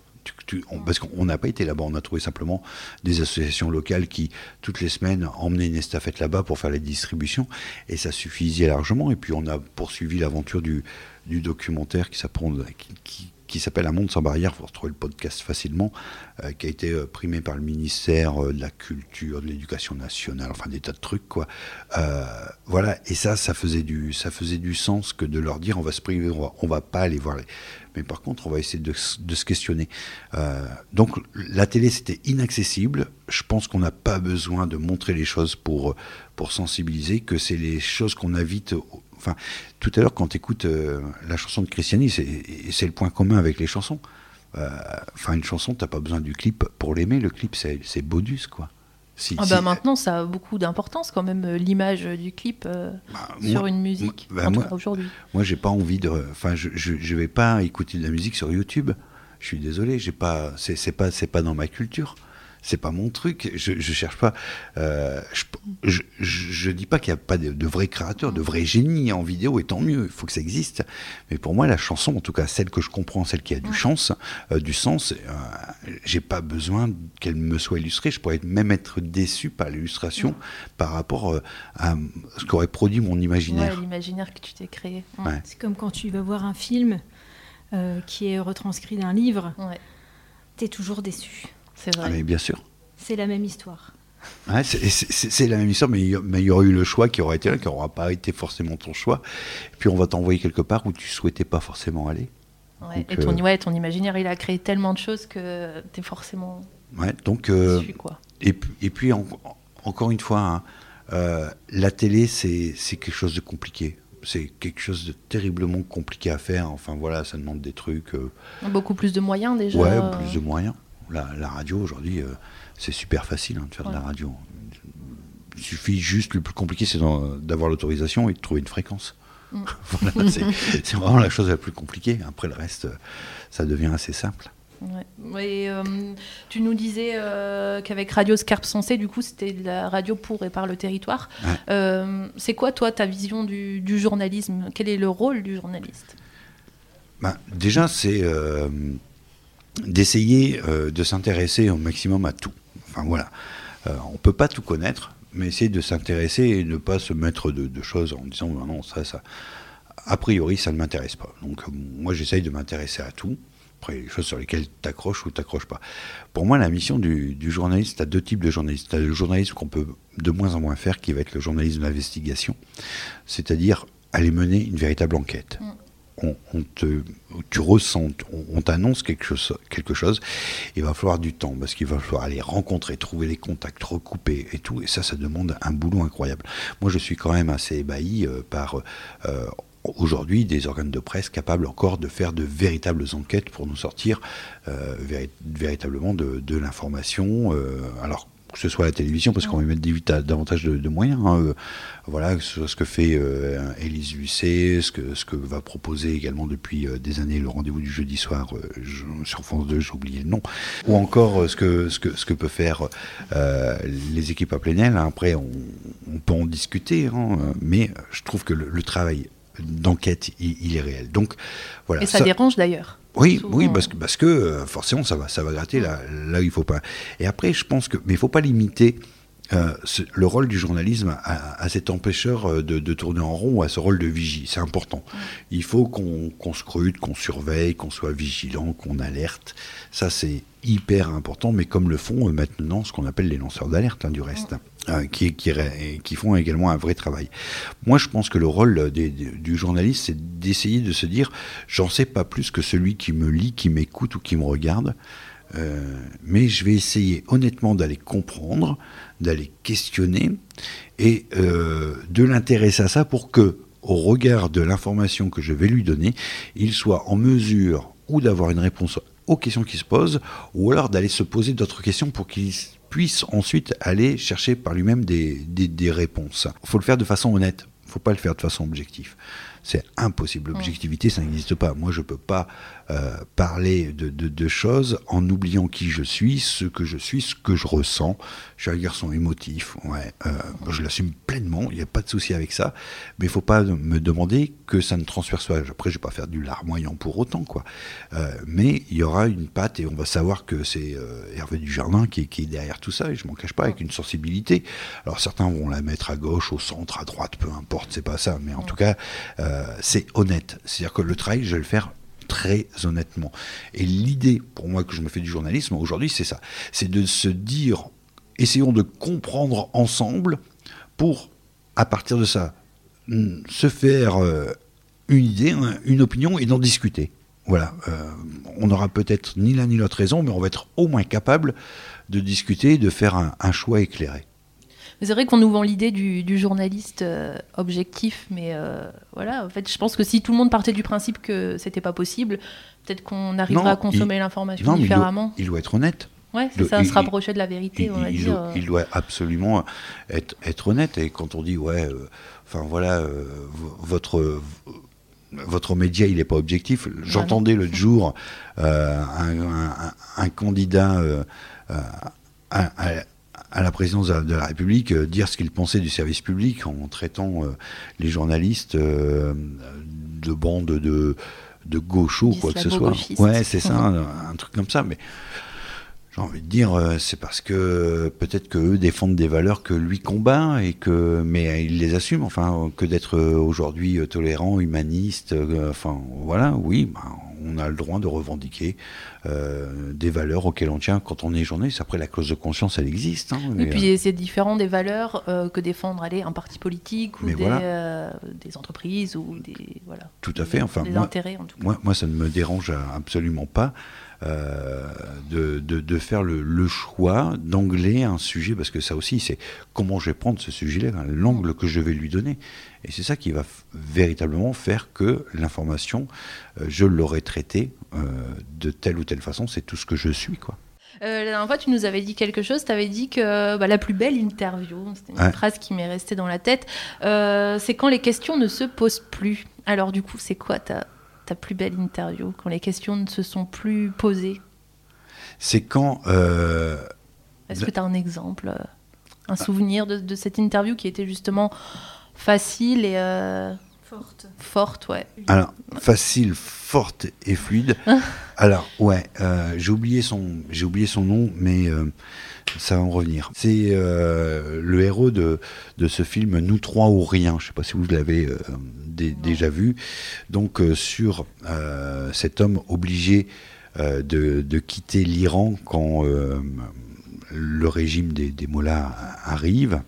On- parce qu'on n'a pas été là-bas, on a trouvé simplement des associations locales qui, toutes les semaines, emmenaient une estafette là-bas pour faire la distribution, et ça suffisait largement. Et puis on a poursuivi l'aventure du, documentaire qui qui, qui- s'appelle Un monde sans barrière, vous retrouver le podcast facilement, euh, qui a été euh, primé par le ministère euh, de la Culture, de l'Éducation nationale, enfin des tas de trucs, quoi. Voilà, et ça, ça faisait, du, ça faisait du sens que de leur dire on va se priver, on va, on va pas aller voir les. Mais par contre, on va essayer de, de se questionner. Donc, la télé, c'était inaccessible. Je pense qu'on n'a pas besoin de montrer les choses pour, pour sensibiliser, que c'est les choses qu'on invite. Enfin, tout à l'heure, quand tu écoutes la chanson de Christiani, c'est le point commun avec les chansons. Euh, Enfin, une chanson, t'as pas besoin du clip pour l'aimer. Le clip, c'est bonus, quoi. Si, Ah si- bah maintenant, ça a beaucoup d'importance quand même, euh, l'image du clip euh, bah, sur moi- une musique, moi- bah, aujourd'hui. Moi, j'ai pas envie de. Enfin, je, je, je vais pas écouter de la musique sur YouTube. Je suis désolé, j'ai pas. C'est pas, c'est pas dans ma culture. C'est pas mon truc. Je, je cherche pas. euh, je, je, je- je dis pas qu'il n'y a pas de, de vrais créateurs, de vrais génies en vidéo, et tant mieux. Il faut que ça existe. Mais pour moi, la chanson, en tout cas celle que je comprends, celle qui a du chance, euh, du sens, euh, j'ai pas besoin qu'elle me soit illustrée. Je pourrais même être déçu par l'illustration par rapport euh, à ce qu'aurait produit mon imaginaire. Ouais, l'imaginaire que tu t'es créé. Ouais. C'est comme quand tu vas voir un film euh, qui est retranscrit d'un livre, Ouais, t'es toujours déçu. C'est Ah, vrai. mais bien sûr. C'est la même histoire. Ouais, c'est- la même histoire, mais il y, y aurait eu le choix qui aurait été là, qui n'aura pas été forcément ton choix. Et puis on va t'envoyer quelque part où tu souhaitais pas forcément aller. Ouais, Donc, Et ton, euh, ouais, ton imaginaire, il a créé tellement de choses que t'es forcément Ouais, donc, euh, quoi. et, puis- et puis en- encore une fois, hein, euh, la télé, c'est quelque chose de compliqué. C'est quelque chose de terriblement compliqué à faire. Enfin voilà, ça demande des trucs. Beaucoup plus de moyens déjà. ouais, plus de moyens. La, la radio aujourd'hui, euh, c'est super facile hein, de faire de la radio. Il suffit juste, le plus compliqué, c'est d'avoir l'autorisation et de trouver une fréquence. Mm. (laughs) voilà, c'est vraiment la chose la plus compliquée. Après le reste, ça devient assez simple. Ouais. Et, euh, tu nous disais euh, qu'avec Radio Scarpe Sensé, du coup, c'était de la radio pour et par le territoire. Ouais. Euh, c'est quoi, toi, ta vision du, du journalisme? Quel est le rôle du journaliste? Ben, Déjà, c'est d'essayer euh, de s'intéresser au maximum à tout. Enfin voilà, euh, on peut pas tout connaître, mais essayer de s'intéresser et ne pas se mettre de, choses en disant ben non, ça, ça, a priori, ça ne m'intéresse pas. Donc moi, j'essaye de m'intéresser à tout. Après, les choses sur lesquelles tu accroches ou t'accroches pas. Pour moi, la mission du, du journaliste, tu as deux types de journalistes. Tu as le journalisme qu'on peut de moins en moins faire, qui va être le journalisme d'investigation, c'est-à-dire aller mener une véritable enquête. Mm on, te, tu ressens, on, t'annonce quelque chose, il va falloir du temps parce qu'il va falloir aller rencontrer, trouver les contacts, recouper et tout. Et ça, ça demande un boulot incroyable. Moi, je suis quand même assez ébahi euh, par euh, aujourd'hui des organes de presse capables encore de faire de véritables enquêtes pour nous sortir euh, véritablement de, de l'information. alors que ce soit à la télévision, parce qu'on va mettre davantage de, moyens. Hein, euh, voilà, ce, ce que fait euh, Élise Lucet, ce que, ce que va proposer également depuis euh, des années le rendez-vous du jeudi soir sur France 2, j'ai oublié le nom, ou encore ce, que, ce, que, ce que peut faire les équipes à Plénel. Après, on, peut en discuter, hein, mais je trouve que le, travail d'enquête, il, est réel. Donc, voilà. Et ça, dérange d'ailleurs. Oui, oui, parce que, parce que forcément ça va, ça va gratter là, là où il faut pas. Et après, je pense que, mais il faut pas limiter euh, le rôle du journalisme à, cet empêcheur euh, de, tourner en rond à ce rôle de vigie. C'est important. Il faut qu'on scrute, qu'on surveille, qu'on soit vigilant, qu'on alerte. Ça, c'est hyper important, mais comme le font euh, maintenant ce qu'on appelle les lanceurs d'alerte, hein, du reste, qui, qui, font également un vrai travail. Moi, je pense que le rôle du journaliste, c'est d'essayer de se dire, j'en sais pas plus que celui qui me lit, qui m'écoute ou qui me regarde. mais je vais essayer honnêtement d'aller comprendre, d'aller questionner et euh, de l'intéresser à ça pour que, au regard de l'information que je vais lui donner, il soit en mesure ou d'avoir une réponse aux questions qui se posent, ou alors d'aller se poser d'autres questions pour qu'il puisse ensuite aller chercher par lui-même des, des, des réponses. Il faut le faire de façon honnête, il ne faut pas le faire de façon objective. C'est impossible. L'objectivité, ça n'existe pas. Moi, je ne peux pas euh, parler de, de, choses en oubliant qui je suis, ce que je suis, ce que je ressens. Je suis un garçon émotif, ouais, euh, je l'assume pleinement, il n'y a pas de souci avec ça, mais il ne faut pas me demander que ça ne transperce pas. Après, je ne vais pas faire du larmoyant pour autant, quoi. Euh, mais il y aura une patte et on va savoir que c'est Hervé Dujardin qui, qui est derrière tout ça, et je m'en cache pas, avec une sensibilité. Alors certains vont la mettre à gauche, au centre, à droite, peu importe, c'est pas ça, mais en tout cas, c'est honnête. C'est-à-dire que le travail, je vais le faire très honnêtement. Et l'idée, pour moi, que je me fais du journalisme aujourd'hui, c'est ça. C'est de se dire, essayons de comprendre ensemble pour, à partir de ça, se faire euh, une idée, une opinion et d'en discuter. Voilà. Euh, on n'aura peut-être ni l'un ni l'autre raison, mais on va être au moins capable de discuter, de faire un choix éclairé c'est vrai qu'on nous vend l'idée du, journaliste euh, objectif, mais euh, voilà, en fait, je pense que si tout le monde partait du principe que c'était pas possible, peut-être qu'on arriverait à consommer l'information différemment. Il doit, être honnête. Ouais, c'est ça, se rapprocher de la vérité, on va il, dire. Il doit absolument être, être honnête. Et quand on dit, ouais, euh, enfin voilà, votre votre média, il n'est pas objectif. J'entendais l'autre jour un, candidat à, à la présidence de la République euh, dire ce qu'il pensait du service public en traitant euh, les journalistes euh, de bandes de, de gauchos ou quoi que ce soit. Ouais, c'est ça, un, truc comme ça. Mais j'ai envie de dire, c'est parce que peut-être qu'eux défendent des valeurs que lui combat et que, mais il les assume. Enfin, que d'être aujourd'hui tolérant, humaniste. enfin, voilà, oui, ben, on a le droit de revendiquer euh, des valeurs auxquelles on tient quand on est journaliste. Après, la clause de conscience, elle existe. Hein, et puis, euh, c'est différent des valeurs euh, que défendre allez, un parti politique ou des, des, entreprises ou des voilà. Tout à fait. Enfin, des intérêts en tout cas. Moi, moi, ça ne me dérange absolument pas. Euh, de, de, faire le, choix d'angler un sujet, parce que ça aussi, c'est comment je vais prendre ce sujet-là, l'angle que je vais lui donner. Et c'est ça qui va véritablement faire que l'information, euh, je l'aurai traitée euh, de telle ou telle façon, c'est tout ce que je suis. quoi. la dernière fois, tu nous avais dit quelque chose. Tu avais dit que bah, la plus belle interview, c'était une phrase qui m'est restée dans la tête, c'est quand les questions ne se posent plus. Alors, du coup, c'est quoi ta, ta plus belle interview, quand les questions ne se sont plus posées C'est quand... Euh, Est-ce que tu as un exemple, euh, un souvenir de, cette interview qui était justement facile et... Euh, Forte. Forte, ouais. Alors, facile, forte et fluide. (laughs) Alors, ouais, euh, j'ai oublié, son, j'ai oublié son nom, mais euh, ça va en revenir. C'est euh, le héros de, de ce film Nous trois ou rien. Je sais pas si vous l'avez euh, dé- déjà vu. Donc, euh, sur cet homme obligé de, de quitter l'Iran quand le régime des, des mollahs arrive.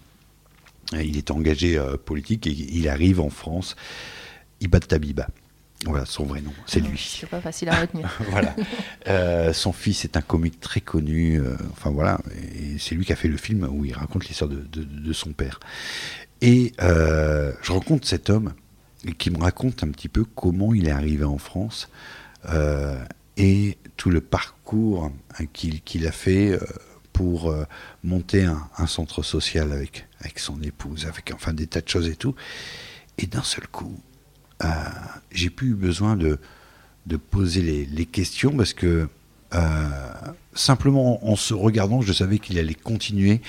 Il est engagé politique et il arrive en France. Ibad Tabiba. Voilà son vrai nom, c'est lui. C'est pas facile à retenir. (laughs) voilà. Euh, son fils est un comique très connu. euh, enfin voilà, et c'est lui qui a fait le film où il raconte l'histoire de, de- de son père. Et euh, je rencontre cet homme qui me raconte un petit peu comment il est arrivé en France et tout le parcours hein, qu'il a fait pour monter un, un centre social avec, avec son épouse, avec enfin des tas de choses et tout. Et d'un seul coup, euh, j'ai plus eu besoin de, de poser les, questions parce que euh, simplement en se regardant, je savais qu'il allait continuer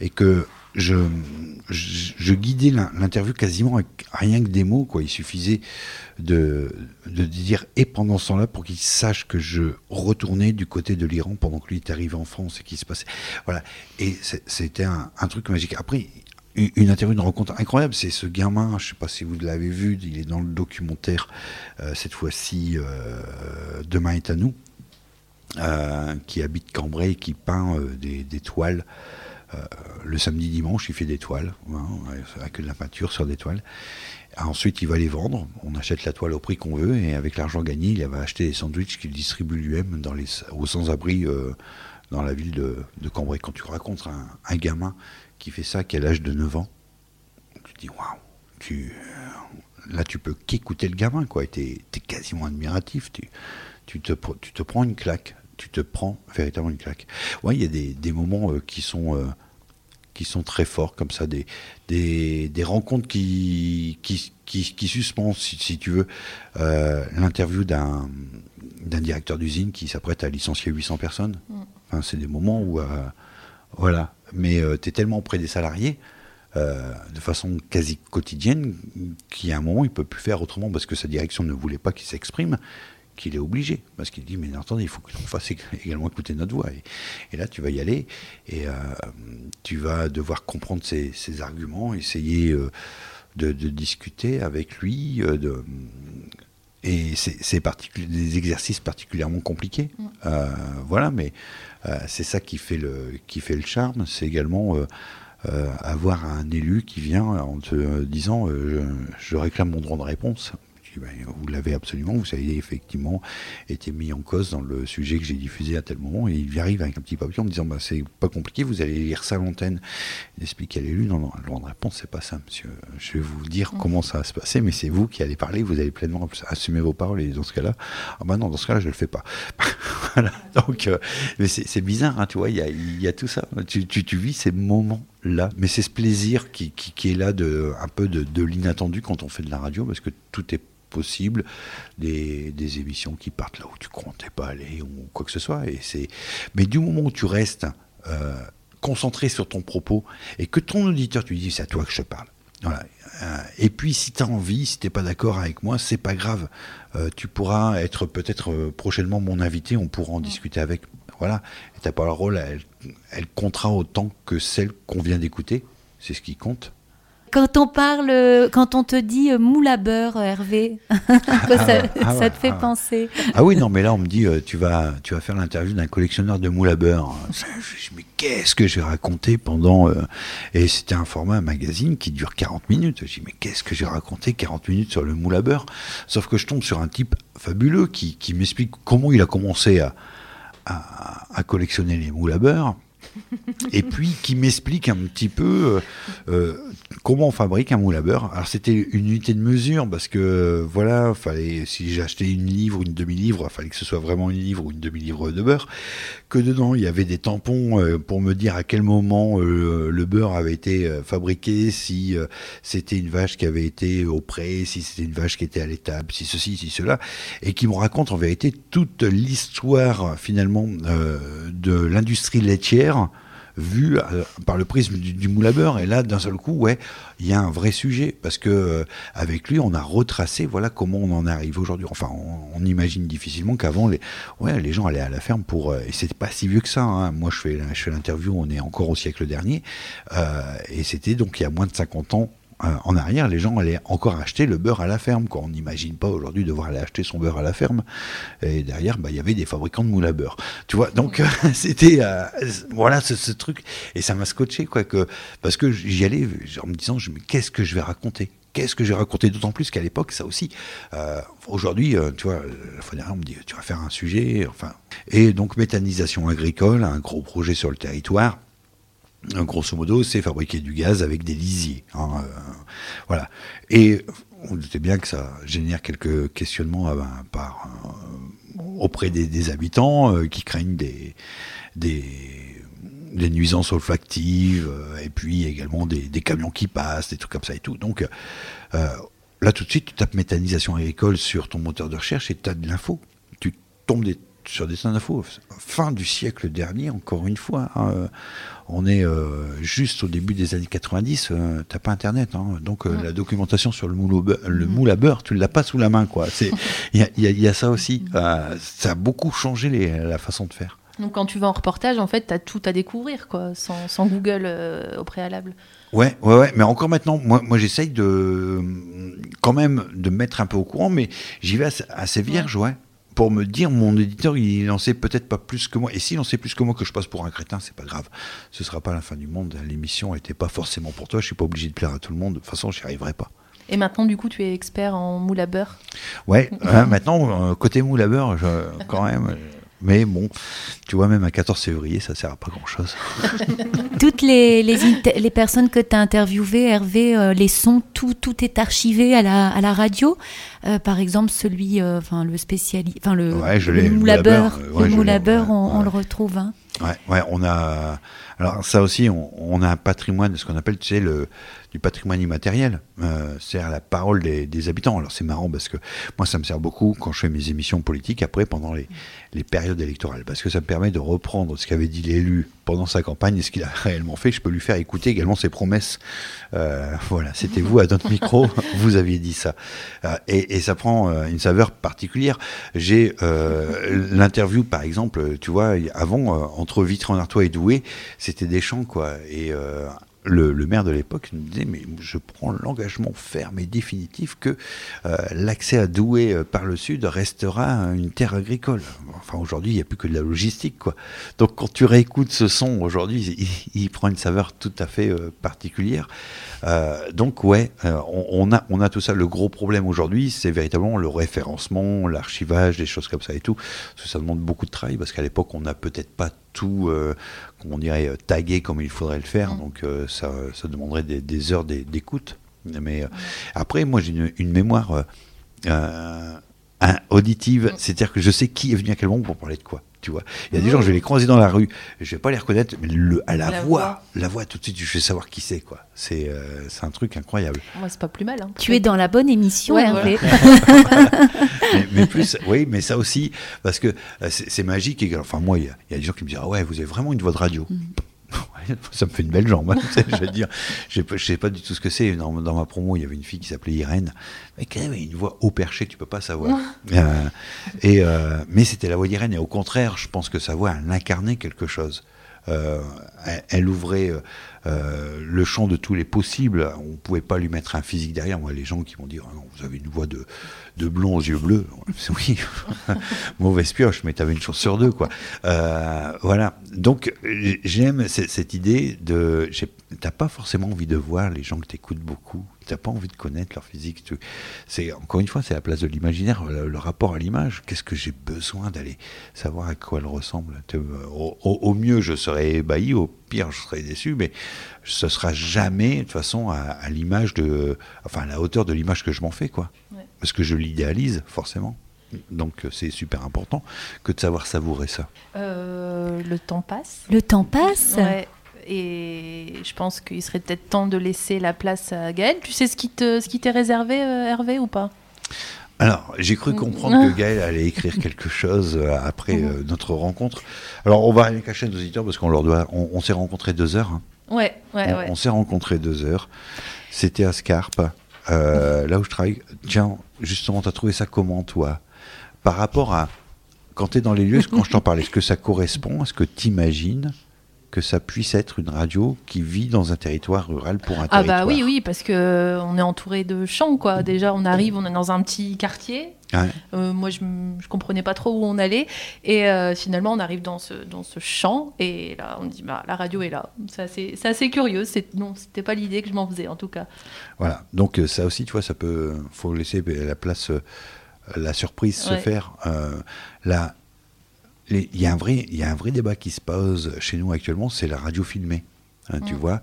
et que je, je, guidais l'in- l'interview quasiment avec rien que des mots. Quoi. Il suffisait de, de dire et pendant ce temps-là pour qu'il sache que je retournais du côté de l'Iran pendant que lui est arrivé en France et qu'il se passait. Voilà. Et c'était un truc magique. Après, une interview, une rencontre incroyable, c'est ce gamin, je sais pas si vous l'avez vu, il est dans le documentaire, euh, cette fois-ci, euh, Demain est à nous, euh, qui habite Cambrai qui peint des, toiles. Le samedi dimanche, il fait des toiles, hein, avec de la peinture sur des toiles. Ensuite, il va les vendre. On achète la toile au prix qu'on veut et avec l'argent gagné, il va acheter des sandwichs qu'il distribue lui-même aux sans-abri dans la ville de, de Cambrai. Quand tu racontes un, un gamin qui fait ça, qui a l'âge de 9 ans, tu te dis waouh, tu, euh, là tu peux qu'écouter le gamin, quoi. Tu es, quasiment admiratif. Tu, tu, te, tu te prends une claque. Tu te prends véritablement une claque. Ouais, il y a des, des moments euh, qui sont. euh, qui sont très forts comme ça, des, des, des rencontres qui, qui, qui, qui suspendent, si, si tu veux, euh, l'interview d'un d'un directeur d'usine qui s'apprête à licencier 800 personnes. Enfin, c'est des moments où, euh, voilà, mais tu es tellement auprès des salariés, euh, de façon quasi quotidienne, qu'à un moment, il peut plus faire autrement parce que sa direction ne voulait pas qu'il s'exprime, qu'il est obligé. Parce qu'il dit, mais attendez, il faut qu'on fasse ég- également écouter notre voix. Et, là, tu vas y aller et euh, tu vas devoir comprendre ses, arguments, essayer euh, de, de discuter avec lui. euh, de, et c'est des exercices particulièrement compliqués. Euh, voilà, mais euh, c'est ça qui fait le, qui fait le charme. C'est également euh, avoir un élu qui vient en te disant je, je réclame mon droit de réponse. Ben, vous l'avez absolument, vous avez effectivement été mis en cause dans le sujet que j'ai diffusé à tel moment. Et il arrive avec un petit papier en me disant bah, c'est pas compliqué, vous allez lire ça à l'antenne. Il explique à l'élu non, non, droit de réponse, c'est pas ça, monsieur. Je vais vous dire comment ça va se passer, mais c'est vous qui allez parler, vous allez pleinement assumer vos paroles. Et dans ce cas-là, ah bah non, dans ce cas-là, je le fais pas. (laughs) voilà. Donc, euh, mais c'est bizarre, hein, tu vois, il y a, il y a tout ça. Tu, tu, tu vis ces moments-là, mais c'est ce plaisir qui, qui, est là, de, un peu de, l'inattendu quand on fait de la radio, parce que tout est possible, des, des émissions qui partent là où tu comptais pas aller ou quoi que ce soit. Et c'est, mais du moment où tu restes euh, concentré sur ton propos et que ton auditeur, tu lui dis c'est à toi que je parle. Voilà. Euh, Et puis, si tu as envie, si tu pas d'accord avec moi, c'est pas grave. Euh, tu pourras être peut-être prochainement mon invité, on pourra en discuter avec. Voilà. Et ta parole, elle, elle comptera autant que celle qu'on vient d'écouter. C'est ce qui compte. Quand on parle, euh, quand on te dit euh, moule à beurre, euh, Hervé, (laughs) ça, ah ça te fait ah penser Ah oui, non, mais là, on me dit, tu, vas, tu vas faire l'interview d'un collectionneur de moules à beurre. Je je dis, mais qu'est-ce que j'ai raconté pendant. Et c'était un format magazine qui dure 40 minutes. Je dis, mais qu'est-ce que j'ai raconté 40 minutes sur le moule à beurre? Sauf que je tombe sur un type fabuleux qui, qui m'explique comment il a commencé à, à, collectionner les moules à beurre. Et puis qui m'explique un petit peu euh, euh, comment on fabrique un moule à beurre. Alors c'était une unité de mesure parce que voilà, fallait si j'achetais une livre ou une demi-livre, il fallait que ce soit vraiment une livre ou une demi-livre de beurre. Que dedans il y avait des tampons euh, pour me dire à quel moment le beurre avait été fabriqué, si c'était une vache qui avait été au pré, si c'était une vache qui était à l'étable, si ceci, si cela, et qui me raconte en vérité toute l'histoire finalement de l'industrie laitière vu euh, par le prisme du, à beurre. Et là, d'un seul coup, ouais, il y a un vrai sujet parce que euh, avec lui, on a retracé, voilà, comment on en arrive aujourd'hui. Enfin, on, imagine difficilement qu'avant, les, gens allaient à la ferme pour, et c'était pas si vieux que ça. Hein. Moi, je fais, je fais l'interview, on est encore au siècle dernier, et c'était donc il y a moins de 50 ans euh, en arrière, les gens allaient encore acheter le beurre à la ferme. Quoi. On n'imagine pas aujourd'hui devoir aller acheter son beurre à la ferme. Et derrière, bah, il y avait des fabricants de moules à beurre. Tu vois, donc (laughs) c'était euh, voilà ce, truc. Et ça m'a scotché, quoi, que, parce que j'y allais en me disant, mais qu'est-ce que je vais raconter? Qu'est-ce que j'ai raconté? D'autant plus qu'à l'époque, ça aussi. Euh, aujourd'hui, tu vois, la fois dernière, on me dit, tu vas faire un sujet. Enfin, et donc méthanisation agricole, un gros projet sur le territoire. Grosso modo, c'est fabriquer du gaz avec des lisiers. Hein, euh, voilà. Et on doutait bien que ça génère quelques questionnements euh, par, euh, auprès des, habitants qui craignent des, des, nuisances olfactives et puis également des, camions qui passent, des trucs comme ça et tout. Donc là, tout de suite, tu tapes méthanisation agricole sur ton moteur de recherche et tu as de l'info. Tu tombes des sur des d'infos. Fin du siècle dernier, encore une fois. Hein, on est euh, juste au début des années 90, euh, t'as pas internet, hein. donc euh, la documentation sur le moule, le moule à beurre, tu l'as pas sous la main, quoi. (laughs) il y a, ça aussi. ça a beaucoup changé la façon de faire. Donc quand tu vas en reportage, en fait, tu as tout à découvrir, quoi, sans, Google au préalable. Ouais, ouais, ouais, mais encore maintenant, moi, moi j'essaye de quand même de me mettre un peu au courant, mais j'y vais assez, vierge, ouais pour me dire mon éditeur il en sait peut-être pas plus que moi. Et s'il en sait plus que moi que je passe pour un crétin c'est pas grave. Ce sera pas la fin du monde. L'émission n'était pas forcément pour toi. Je suis pas obligé de plaire à tout le monde. De toute façon j'y arriverai pas. Et maintenant du coup tu es expert en moule à beurre? Ouais hein, maintenant euh, côté moule à beurre quand même (laughs) mais bon, tu vois, même à 14 février, ça sert à pas grand-chose. (laughs) Toutes les, les, personnes que tu as interviewées, Hervé, euh, les sons, tout, tout est archivé à la, à la radio. Euh, par exemple, celui, euh, enfin le spécialiste, enfin le, beurre, le beurre, on, le retrouve. Hein. Ouais, ouais, on a. Alors ça aussi, on, a un patrimoine, ce qu'on appelle, tu sais, le, du patrimoine immatériel. Euh, c'est la parole des, habitants. Alors c'est marrant parce que moi, ça me sert beaucoup quand je fais mes émissions politiques après pendant les, les périodes électorales, parce que ça me permet de reprendre ce qu'avait dit l'élu pendant sa campagne et ce qu'il a (laughs) réellement fait. Je peux lui faire écouter également ses promesses. Euh, voilà, c'était vous à notre micro, (laughs) vous aviez dit ça. Euh, et, et, ça prend euh, une saveur particulière. J'ai euh, l'interview, par exemple, tu vois, avant, entre Vitry-en-Artois et Douai, c'était des champs, quoi. Et le, maire de l'époque nous disait mais je prends l'engagement ferme et définitif que euh, l'accès à Douai euh, par le sud restera une terre agricole. Enfin aujourd'hui il n'y a plus que de la logistique quoi. Donc quand tu réécoutes ce son aujourd'hui il, prend une saveur tout à fait euh, particulière. donc ouais on, a on a tout ça. Le gros problème aujourd'hui c'est véritablement le référencement, l'archivage, des choses comme ça et tout. ça demande beaucoup de travail parce qu'à l'époque on n'a peut-être pas tout, euh, on dirait, euh, tagué comme il faudrait le faire. Mm. Donc euh, ça, ça, demanderait des, heures d'écoute. Mais après, moi j'ai une, mémoire auditive, mm. c'est-à-dire que je sais qui est venu à quel moment pour parler de quoi tu vois. Il y a des gens, je vais les croiser dans la rue, je vais pas les reconnaître, mais le, à la, voix, la voix, tout de suite, je vais savoir qui c'est, quoi. C'est euh, un truc incroyable. Moi, c'est pas plus mal. Hein, tu es dans la bonne émission, Hervé. (laughs) mais, plus, oui, mais ça aussi, parce que euh, c'est magique. Et, enfin, moi, il y, a des gens qui me disent, ah ouais, vous avez vraiment une voix de radio. Mm. (laughs) ça me fait une belle jambe. Hein, (laughs) je veux dire, je sais pas du tout ce que c'est. Dans, ma promo, il y avait une fille qui s'appelait Irène, mais qui avait une voix haut perché, tu peux pas savoir. (laughs) Euh, et, euh, mais c'était la voix d'Irène, et au contraire, je pense que sa voix, elle incarnait quelque chose. Euh, elle, ouvrait le champ de tous les possibles. On pouvait pas lui mettre un physique derrière. Moi, les gens qui vont dire, ah non, vous avez une voix de, de blond aux yeux bleus. (laughs) Oui, mauvaise pioche, mais tu avais une chance sur deux, quoi. Euh, voilà. Donc, j'aime cette idée de. T'as pas forcément envie de voir les gens que tu écoutes beaucoup. T'as pas envie de connaître leur physique. C'est encore une fois, c'est la place de l'imaginaire, le, rapport à l'image. Qu'est-ce que j'ai besoin d'aller savoir à quoi elle ressemble? Au, mieux, je serais ébahi. Au pire, je serais déçu. Mais ce sera jamais, de toute façon, à, l'image de, enfin, à la hauteur de l'image que je m'en fais, quoi parce que je l'idéalise forcément. Donc euh, c'est super important que de savoir savourer ça. Euh, le temps passe. Le temps passe. Et je pense qu'il serait peut-être temps de laisser la place à Gaël. Tu sais ce qui te, ce qui t'est réservé, euh, Hervé, ou pas? Alors, j'ai cru comprendre que Gaël allait écrire (laughs) quelque chose après euh, notre rencontre. Alors, on va rien cacher nos auditeurs parce qu'on leur doit. On, s'est rencontrés deux heures. Hein. Ouais, ouais, on, ouais. On s'est rencontrés deux heures. C'était à Scarpe, euh, là où je travaille. Tiens, justement, tu as trouvé ça comment, toi? Par rapport à. Quand tu es dans les lieux, quand je t'en parle, est-ce que ça correspond? Est-ce que tu imagines que ça puisse être une radio qui vit dans un territoire rural pour un ah territoire. Ah bah oui, oui, parce que euh, on est entouré de champs, quoi. Déjà, on arrive, on est dans un petit quartier. Euh, moi, je, je comprenais pas trop où on allait. Et euh, finalement, on arrive dans ce, dans ce champ. Et là, on dit, bah, la radio est là. C'est assez, assez, curieux. Non, c'était pas l'idée que je m'en faisais, en tout cas. Voilà. Donc, ça aussi, tu vois, ça peut. faut laisser la place, la surprise se faire. là, il y, a un vrai, il y a un vrai débat qui se pose chez nous actuellement, c'est la radio filmée. Hein, tu mm. vois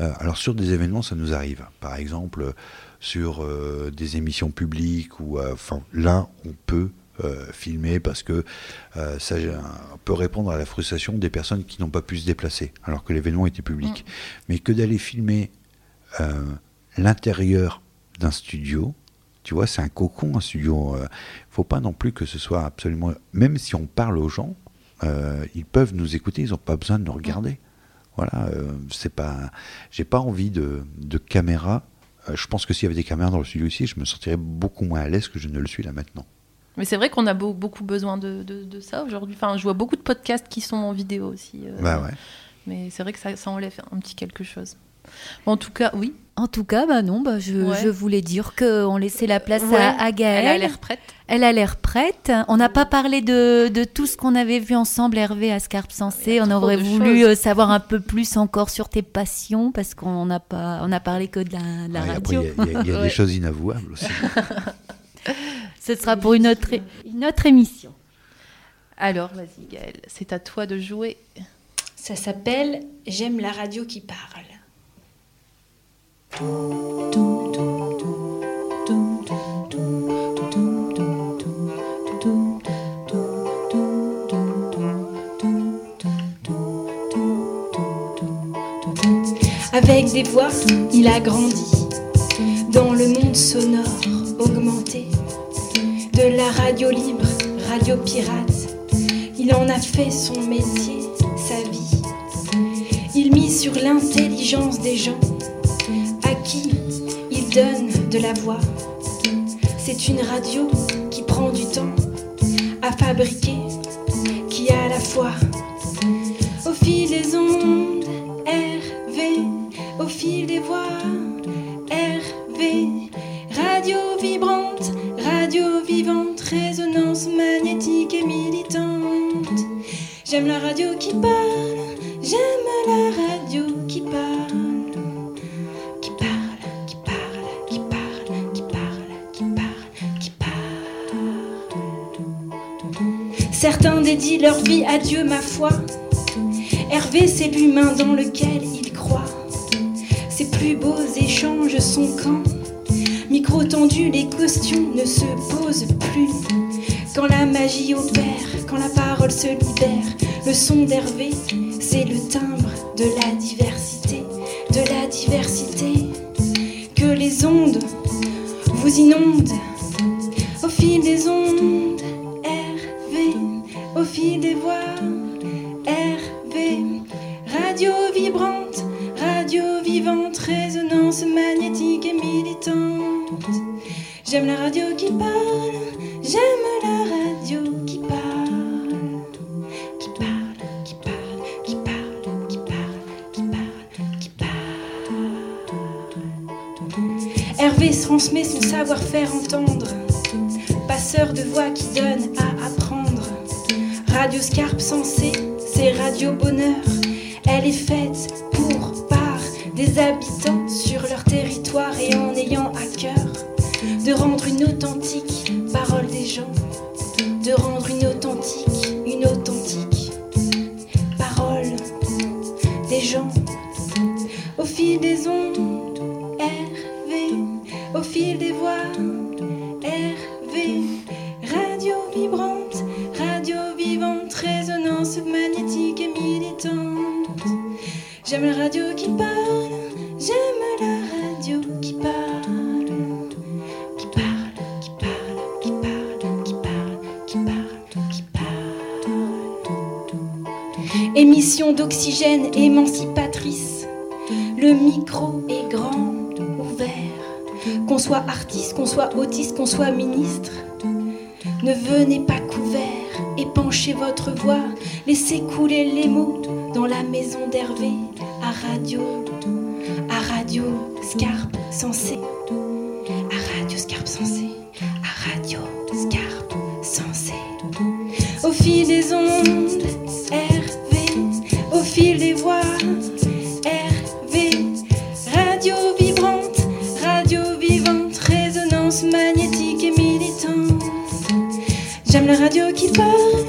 euh, Alors sur des événements, ça nous arrive. Par exemple, sur euh, des émissions publiques, ou euh, enfin là, on peut filmer parce que ça peut répondre à la frustration des personnes qui n'ont pas pu se déplacer, alors que l'événement était public. Mm. Mais que d'aller filmer l'intérieur d'un studio, tu vois, c'est un cocon, un studio. Il euh, faut pas non plus que ce soit absolument. Même si on parle aux gens, euh, ils peuvent nous écouter, ils n'ont pas besoin de nous regarder. Voilà, euh, c'est pas. J'ai pas envie de, de caméra. je pense que s'il y avait des caméras dans le studio ici, je me sentirais beaucoup moins à l'aise que je ne le suis là maintenant. Mais c'est vrai qu'on a beaucoup besoin de, de, ça aujourd'hui. Enfin, je vois beaucoup de podcasts qui sont en vidéo aussi. bah ouais. Mais c'est vrai que ça, ça enlève un petit quelque chose. En tout cas, oui. En tout cas, bah non, bah je, voulais dire qu'on laissait la place à, Gaëlle. Elle a l'air prête. Elle a l'air prête. On n'a pas parlé de, tout ce qu'on avait vu ensemble, Hervé, à Scarpe Sensé. On aurait voulu euh, savoir un peu plus encore sur tes passions, parce qu'on n'a pas, on a parlé que de la, radio. Il y a, des choses inavouables aussi. (laughs) Ce sera pour une autre, une autre émission. Alors, vas-y, Gaëlle, c'est à toi de jouer. Ça s'appelle J'aime la radio qui parle. Avec des voix, il a grandi dans le monde sonore augmenté de la radio libre, radio pirate. Il en a fait son métier, sa vie. Il mise sur l'intelligence des gens il donne de la voix. C'est une radio qui prend du temps à fabriquer, qui a la foi au fil des ondes, RV, au fil des voix, RV, radio vibrante, radio vivante, résonance magnétique et militante. J'aime la radio qui parle, j'aime la radio dédient leur vie à Dieu, ma foi. Hervé, c'est l'humain dans lequel il croit. Ses plus beaux échanges sont quand, micro tendu, les questions ne se posent plus. Quand la magie opère, quand la parole se libère, le son d'Hervé, c'est le timbre de la diversité, de la diversité. Que les ondes vous inondent au fil des ondes des voix. RV, radio vibrante, radio vivante, résonance magnétique et militante. J'aime la radio qui parle, j'aime la radio qui parle. Qui parle, qui parle, qui parle, qui parle, qui parle, qui parle. Hervé transmet son savoir-faire entendre, passeur de voix qui donne à apprendre Radio Scarpe sensée, c'est Radio Bonheur. Elle est faite pour, par des habitants sur leur territoire et en ayant à cœur de rendre une authentique qu'on soit ministre. Ne venez pas couvert, épanchez votre voix, laissez couler les mots dans la maison d'Hervé, à radio, à radio, Scarpe, sensé, à radio, Scarpe, sensé, à radio, Scarpe, sensé. Au fil radio qui parle,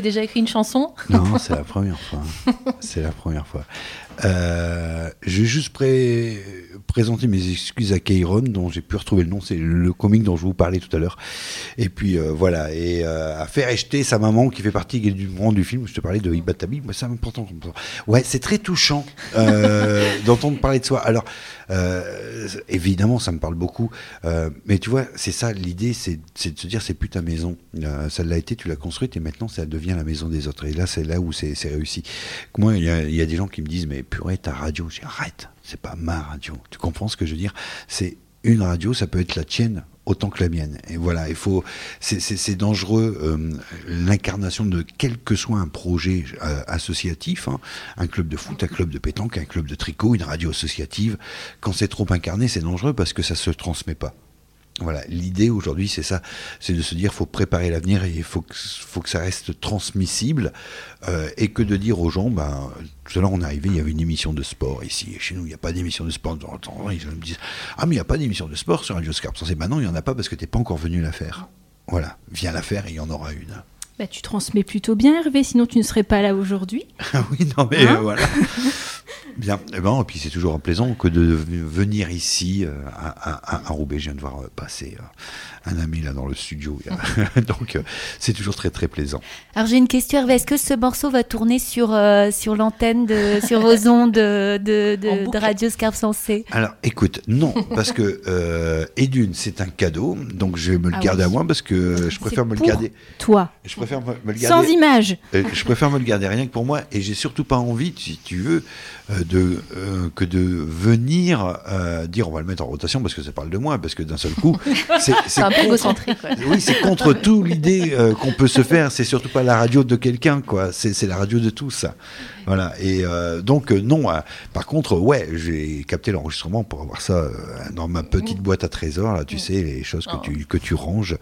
Déjà écrit une chanson (laughs) Non, c'est la première fois. (laughs) C'est la première fois. Euh, je vais juste pré- présenter mes excuses à Keiron, dont j'ai pu retrouver le nom. C'est le comique dont je vous parlais tout à l'heure. Et puis euh, voilà, et euh, à faire acheter sa maman qui fait partie du monde du film. Je te parlais de Ibatabi, moi c'est important. Ouais, c'est très touchant euh, (laughs) d'entendre parler de soi. Alors euh, évidemment, ça me parle beaucoup, mais tu vois, c'est ça l'idée, c'est de se dire c'est plus ta maison. Ça l'a été, tu l'as construite et maintenant ça devient la maison des autres. Et là, c'est là où c'est réussi. Moi, il y, y a des gens qui me disent mais purée, ta radio. Je dis arrête, c'est pas ma radio. Tu comprends ce que je veux dire? C'est une radio, ça peut être la tienne autant que la mienne. Et voilà, il faut, c'est- dangereux euh, l'incarnation de quel que soit un projet euh, associatif, hein, un club de foot, un club de pétanque, un club de tricot, une radio associative. Quand c'est trop incarné, c'est dangereux parce que ça se transmet pas. Voilà, l'idée aujourd'hui, c'est ça, c'est de se dire, faut préparer l'avenir et il faut que, faut que ça reste transmissible euh, et que de dire aux gens, ben, tout à l'heure on est arrivé, il y avait une émission de sport ici, et chez nous il n'y a pas d'émission de sport. De temps en temps, Ils me disent, ah mais il n'y a pas d'émission de sport sur Radio Scarpe. C'est ben non, il n'y en a pas parce que t'es pas encore venu la faire. Voilà, viens la faire et il y en aura une. Bah, tu transmets plutôt bien, Hervé, sinon tu ne serais pas là aujourd'hui. Ah (laughs) oui, non mais Hein euh, voilà. (laughs) Bien, et, ben, et puis c'est toujours plaisant que de venir ici euh, à, à- à Roubaix. Je viens de voir euh, passer euh, un ami là dans le studio. (laughs) Donc euh, c'est toujours très très plaisant. Alors j'ai une question, Hervé. Est-ce que ce morceau va tourner sur, euh, sur l'antenne, de, sur vos (laughs) ondes de, de, de- de. Radio Scarpe Sensé Alors écoute, non, parce que (laughs) euh, et d'une c'est un cadeau, donc je vais me le Ah garder oui. à moi parce que je préfère me le garder. Toi, Je préfère me, me le sans garder. image. Euh, je préfère me le garder rien que pour moi et j'ai surtout pas envie, si tu veux, de euh, que de venir euh, dire on va le mettre en rotation parce que ça parle de moi parce que d'un seul coup (laughs) c'est un peu contre- égocentrique. ouais. oui c'est contre tout l'idée euh, qu'on peut se faire c'est surtout pas la radio de quelqu'un quoi c'est c'est la radio de tous ça. voilà et donc non par contre ouais j'ai capté l'enregistrement pour avoir ça dans ma petite boîte à trésors là tu sais les choses que Oh. tu que tu ranges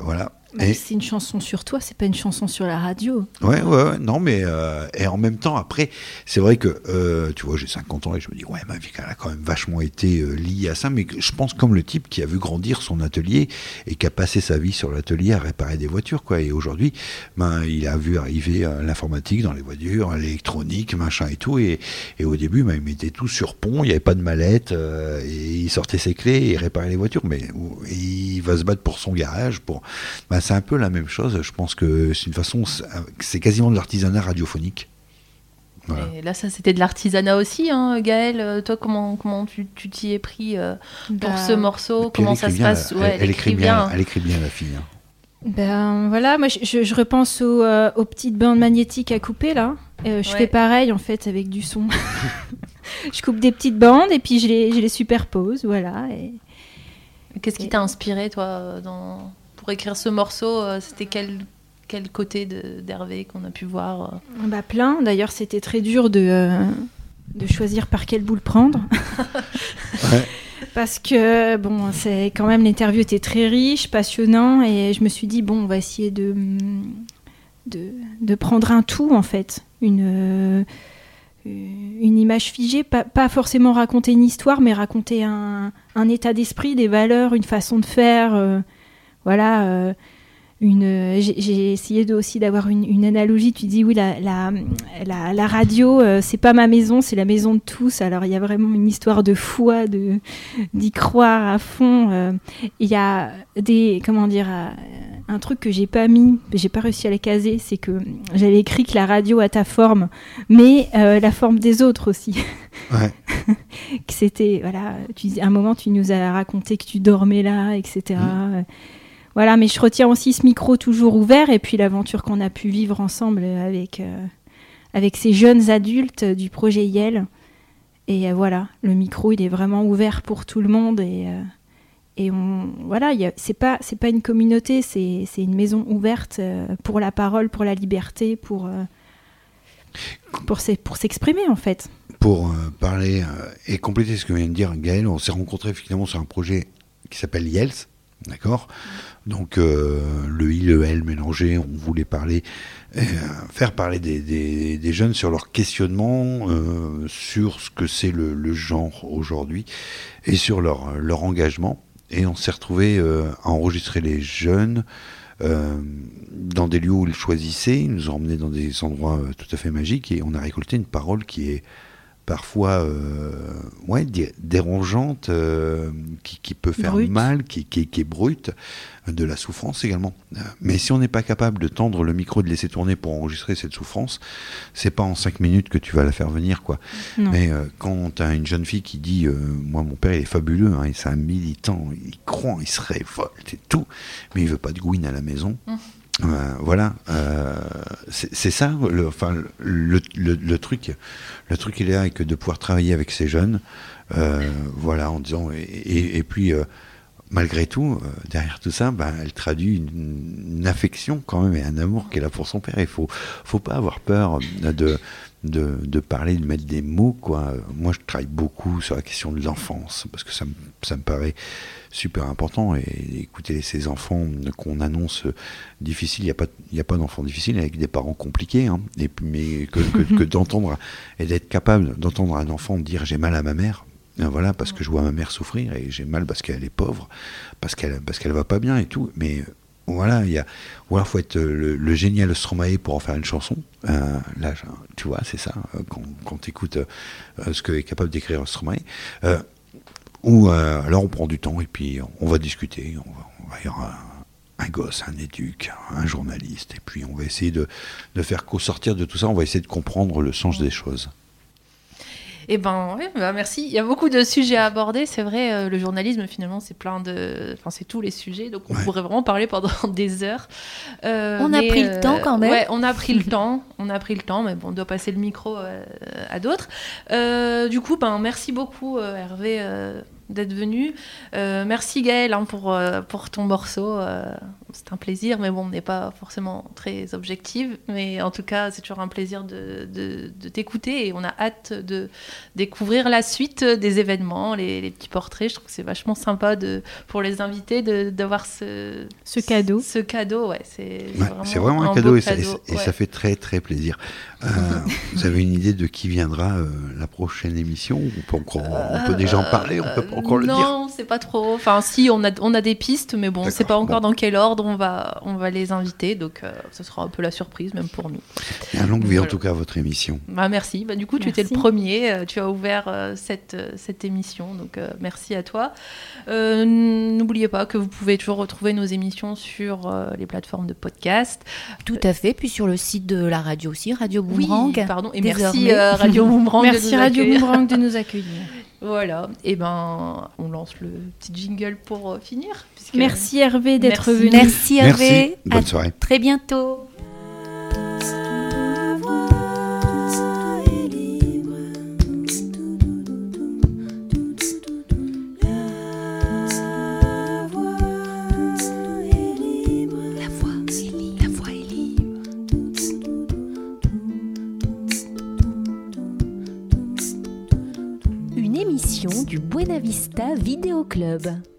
voilà et C'est une chanson sur toi, c'est pas une chanson sur la radio. Ouais, ouais, ouais, non, mais euh, et en même temps, après, c'est vrai que euh, tu vois, j'ai 50 ans et je me dis, ouais, ma vie, elle a quand même vachement été euh, liée à ça, mais je pense comme le type qui a vu grandir son atelier et qui a passé sa vie sur l'atelier à réparer des voitures, quoi. Et aujourd'hui, ben, il a vu arriver l'informatique dans les voitures, l'électronique, machin et tout, et, et au début, ben, il mettait tout sur pont, il n'y avait pas de mallette, et il sortait ses clés et il réparait les voitures, mais et il va se battre pour son garage, pour. Ben, c'est un peu la même chose. Je pense que c'est une façon, c'est- quasiment de l'artisanat radiophonique. Voilà. Et là, ça, c'était de l'artisanat aussi, hein, Gaël. Euh, Toi, comment, comment tu tu t'y es pris euh, pour Bah, ce morceau? Comment ça se passe? Elle, Ouais, elle écrit bien, elle écrit bien la fille. hein. Ben voilà, moi je, repense aux, euh, aux petites bandes magnétiques à couper là. Euh, je Ouais. fais pareil en fait avec du son. (laughs) je coupe des petites bandes et puis je les, je les superpose, voilà. Et... Qu'est-ce qui t'a inspiré, toi, dans... pour écrire ce morceau euh, C'était quel, quel côté de- d'Hervé qu'on a pu voir euh Bah plein, d'ailleurs c'était très dur de, euh, de choisir par quelle boule prendre. (laughs) Ouais. Parce que bon, c'est quand même l'interview était très riche, passionnant, et je me suis dit bon, on va essayer de de, de prendre un tout en fait, une euh, une image figée, pas, forcément raconter une histoire, mais raconter un, un état d'esprit, des valeurs, une façon de faire. Voilà une j'ai essayé aussi d'avoir une, analogie. Tu dis oui la, la, la, radio euh, c'est pas ma maison c'est la maison de tous. Alors il y a vraiment une histoire de foi de d'y croire à fond. Euh. il y a des comment dire euh, un truc que j'ai pas mis j'ai pas réussi à les caser c'est que j'avais écrit que la radio a ta forme mais la forme des autres aussi. (laughs) Ouais. que c'était voilà tu à un moment tu nous as raconté que tu dormais là etc voilà, mais je retiens aussi ce micro toujours ouvert et puis l'aventure qu'on a pu vivre ensemble avec, euh, avec ces jeunes adultes du projet Yel. Et euh, voilà, le micro, il est vraiment ouvert pour tout le monde et, euh, et on, voilà, c'est pas pas une communauté, c'est une maison ouverte pour la parole, pour la liberté, pour pour s'exprimer en fait. Pour parler et compléter ce que vient de dire Gaël, on s'est rencontrés finalement sur un projet qui s'appelle Yels, d'accord? Donc euh, le I, le L mélangé, on voulait parler, euh, faire parler des, jeunes sur leur questionnement euh, sur ce que c'est le, genre aujourd'hui et sur leur, leur engagement. Et on s'est retrouvé à enregistrer les jeunes dans des lieux où ils choisissaient, ils nous ont emmenés dans des endroits tout à fait magiques et on a récolté une parole qui est parfois euh, ouais, dérangeante, euh, qui, peut faire mal, qui, qui, est brute, de la souffrance également. Mais si on n'est pas capable de tendre le micro, de laisser tourner pour enregistrer cette souffrance, c'est pas en cinq minutes que tu vas la faire venir. quoi. Mais euh, quand tu as une jeune fille qui dit Moi, mon père, il est fabuleux, hein, c'est un militant, il croit, il se révolte et tout, mais il veut pas de gouine à la maison. Mmh. Euh, voilà, euh, c'est ça le, enfin, le, le, truc. Le truc il est là, que de pouvoir travailler avec ces jeunes, euh, voilà, en disant et, et, puis malgré tout, derrière tout ça, ben, elle traduit une, affection quand même et un amour qu'elle a pour son père. Il faut, faut pas avoir peur de, de, de, parler, de mettre des mots. Quoi. Moi, je travaille beaucoup sur la question de l'enfance parce que ça me, ça me paraît super important. Et écouter ces enfants qu'on annonce difficiles, il n'y a pas, y a pas d'enfants difficiles avec des parents compliqués. Hein. et, mais que, que, (laughs) d'entendre et d'être capable d'entendre un enfant dire j'ai mal à ma mère. Ben voilà, parce que je vois ma mère souffrir et j'ai mal parce qu'elle est pauvre, parce qu'elle parce qu'elle va pas bien et tout. Mais voilà, il y a, ou alors faut être le, génial Stromae pour en faire une chanson. Euh, là, tu vois, c'est ça, euh, quand, quand tu écoutes euh, ce que est capable d'écrire Stromae. Ou euh, alors on prend du temps et puis on va discuter. On va, on va y avoir un, gosse, un éduc, un journaliste, et puis on va essayer de, de faire qu'au sortir de tout ça, on va essayer de comprendre le sens des choses. Eh ben, bah, merci. Il y a beaucoup de sujets à aborder. C'est vrai, euh, le journalisme, finalement, c'est plein de. Enfin, c'est tous les sujets. Donc, on pourrait vraiment parler pendant (laughs) des heures. Euh, on a pris le temps quand même. Ouais, on a pris le (laughs) temps. On a pris le temps, mais bon, on doit passer le micro à d'autres. du coup, ben, merci beaucoup, Hervé d'être venu. Euh, merci Gaël hein, pour, euh, pour ton morceau. Euh, c'est un plaisir, mais bon, on n'est pas forcément très objective. Mais en tout cas, c'est toujours un plaisir de, de, t'écouter et on a hâte de découvrir la suite des événements, les, les petits portraits. Je trouve que c'est vachement sympa de, pour les invités d'avoir ce, ce cadeau. Ce, cadeau, ouais. C'est vraiment, un, cadeau, et, ça, et ça fait très très plaisir. Euh, (laughs) vous avez une idée de qui viendra euh, la prochaine émission? On peut, encore, on peut déjà en parler, on peut pas encore le dire Non, c'est pas trop. Enfin, si, on a, on a des pistes, mais bon, c'est pas encore dans quel ordre on va, on va les inviter. Donc, euh, ce sera un peu la surprise, même pour nous. Et un longue vie, en tout cas, à votre émission. Bah, merci. Bah, du coup, tu étais le premier. tu as ouvert cette, cette émission. Donc, merci à toi. N'oubliez pas que vous pouvez toujours retrouver nos émissions sur les plateformes de podcast. Tout à fait. Puis sur le site de la radio aussi, Radio oui, pardon. Et merci euh, Radio (laughs) Boomerang. merci de Radio Boomerang de nous accueillir. Voilà, et ben on lance le petit jingle pour euh, finir. Merci Hervé d'être venu. Merci Hervé. Bonne soirée. très bientôt. Vista Vidéo Club.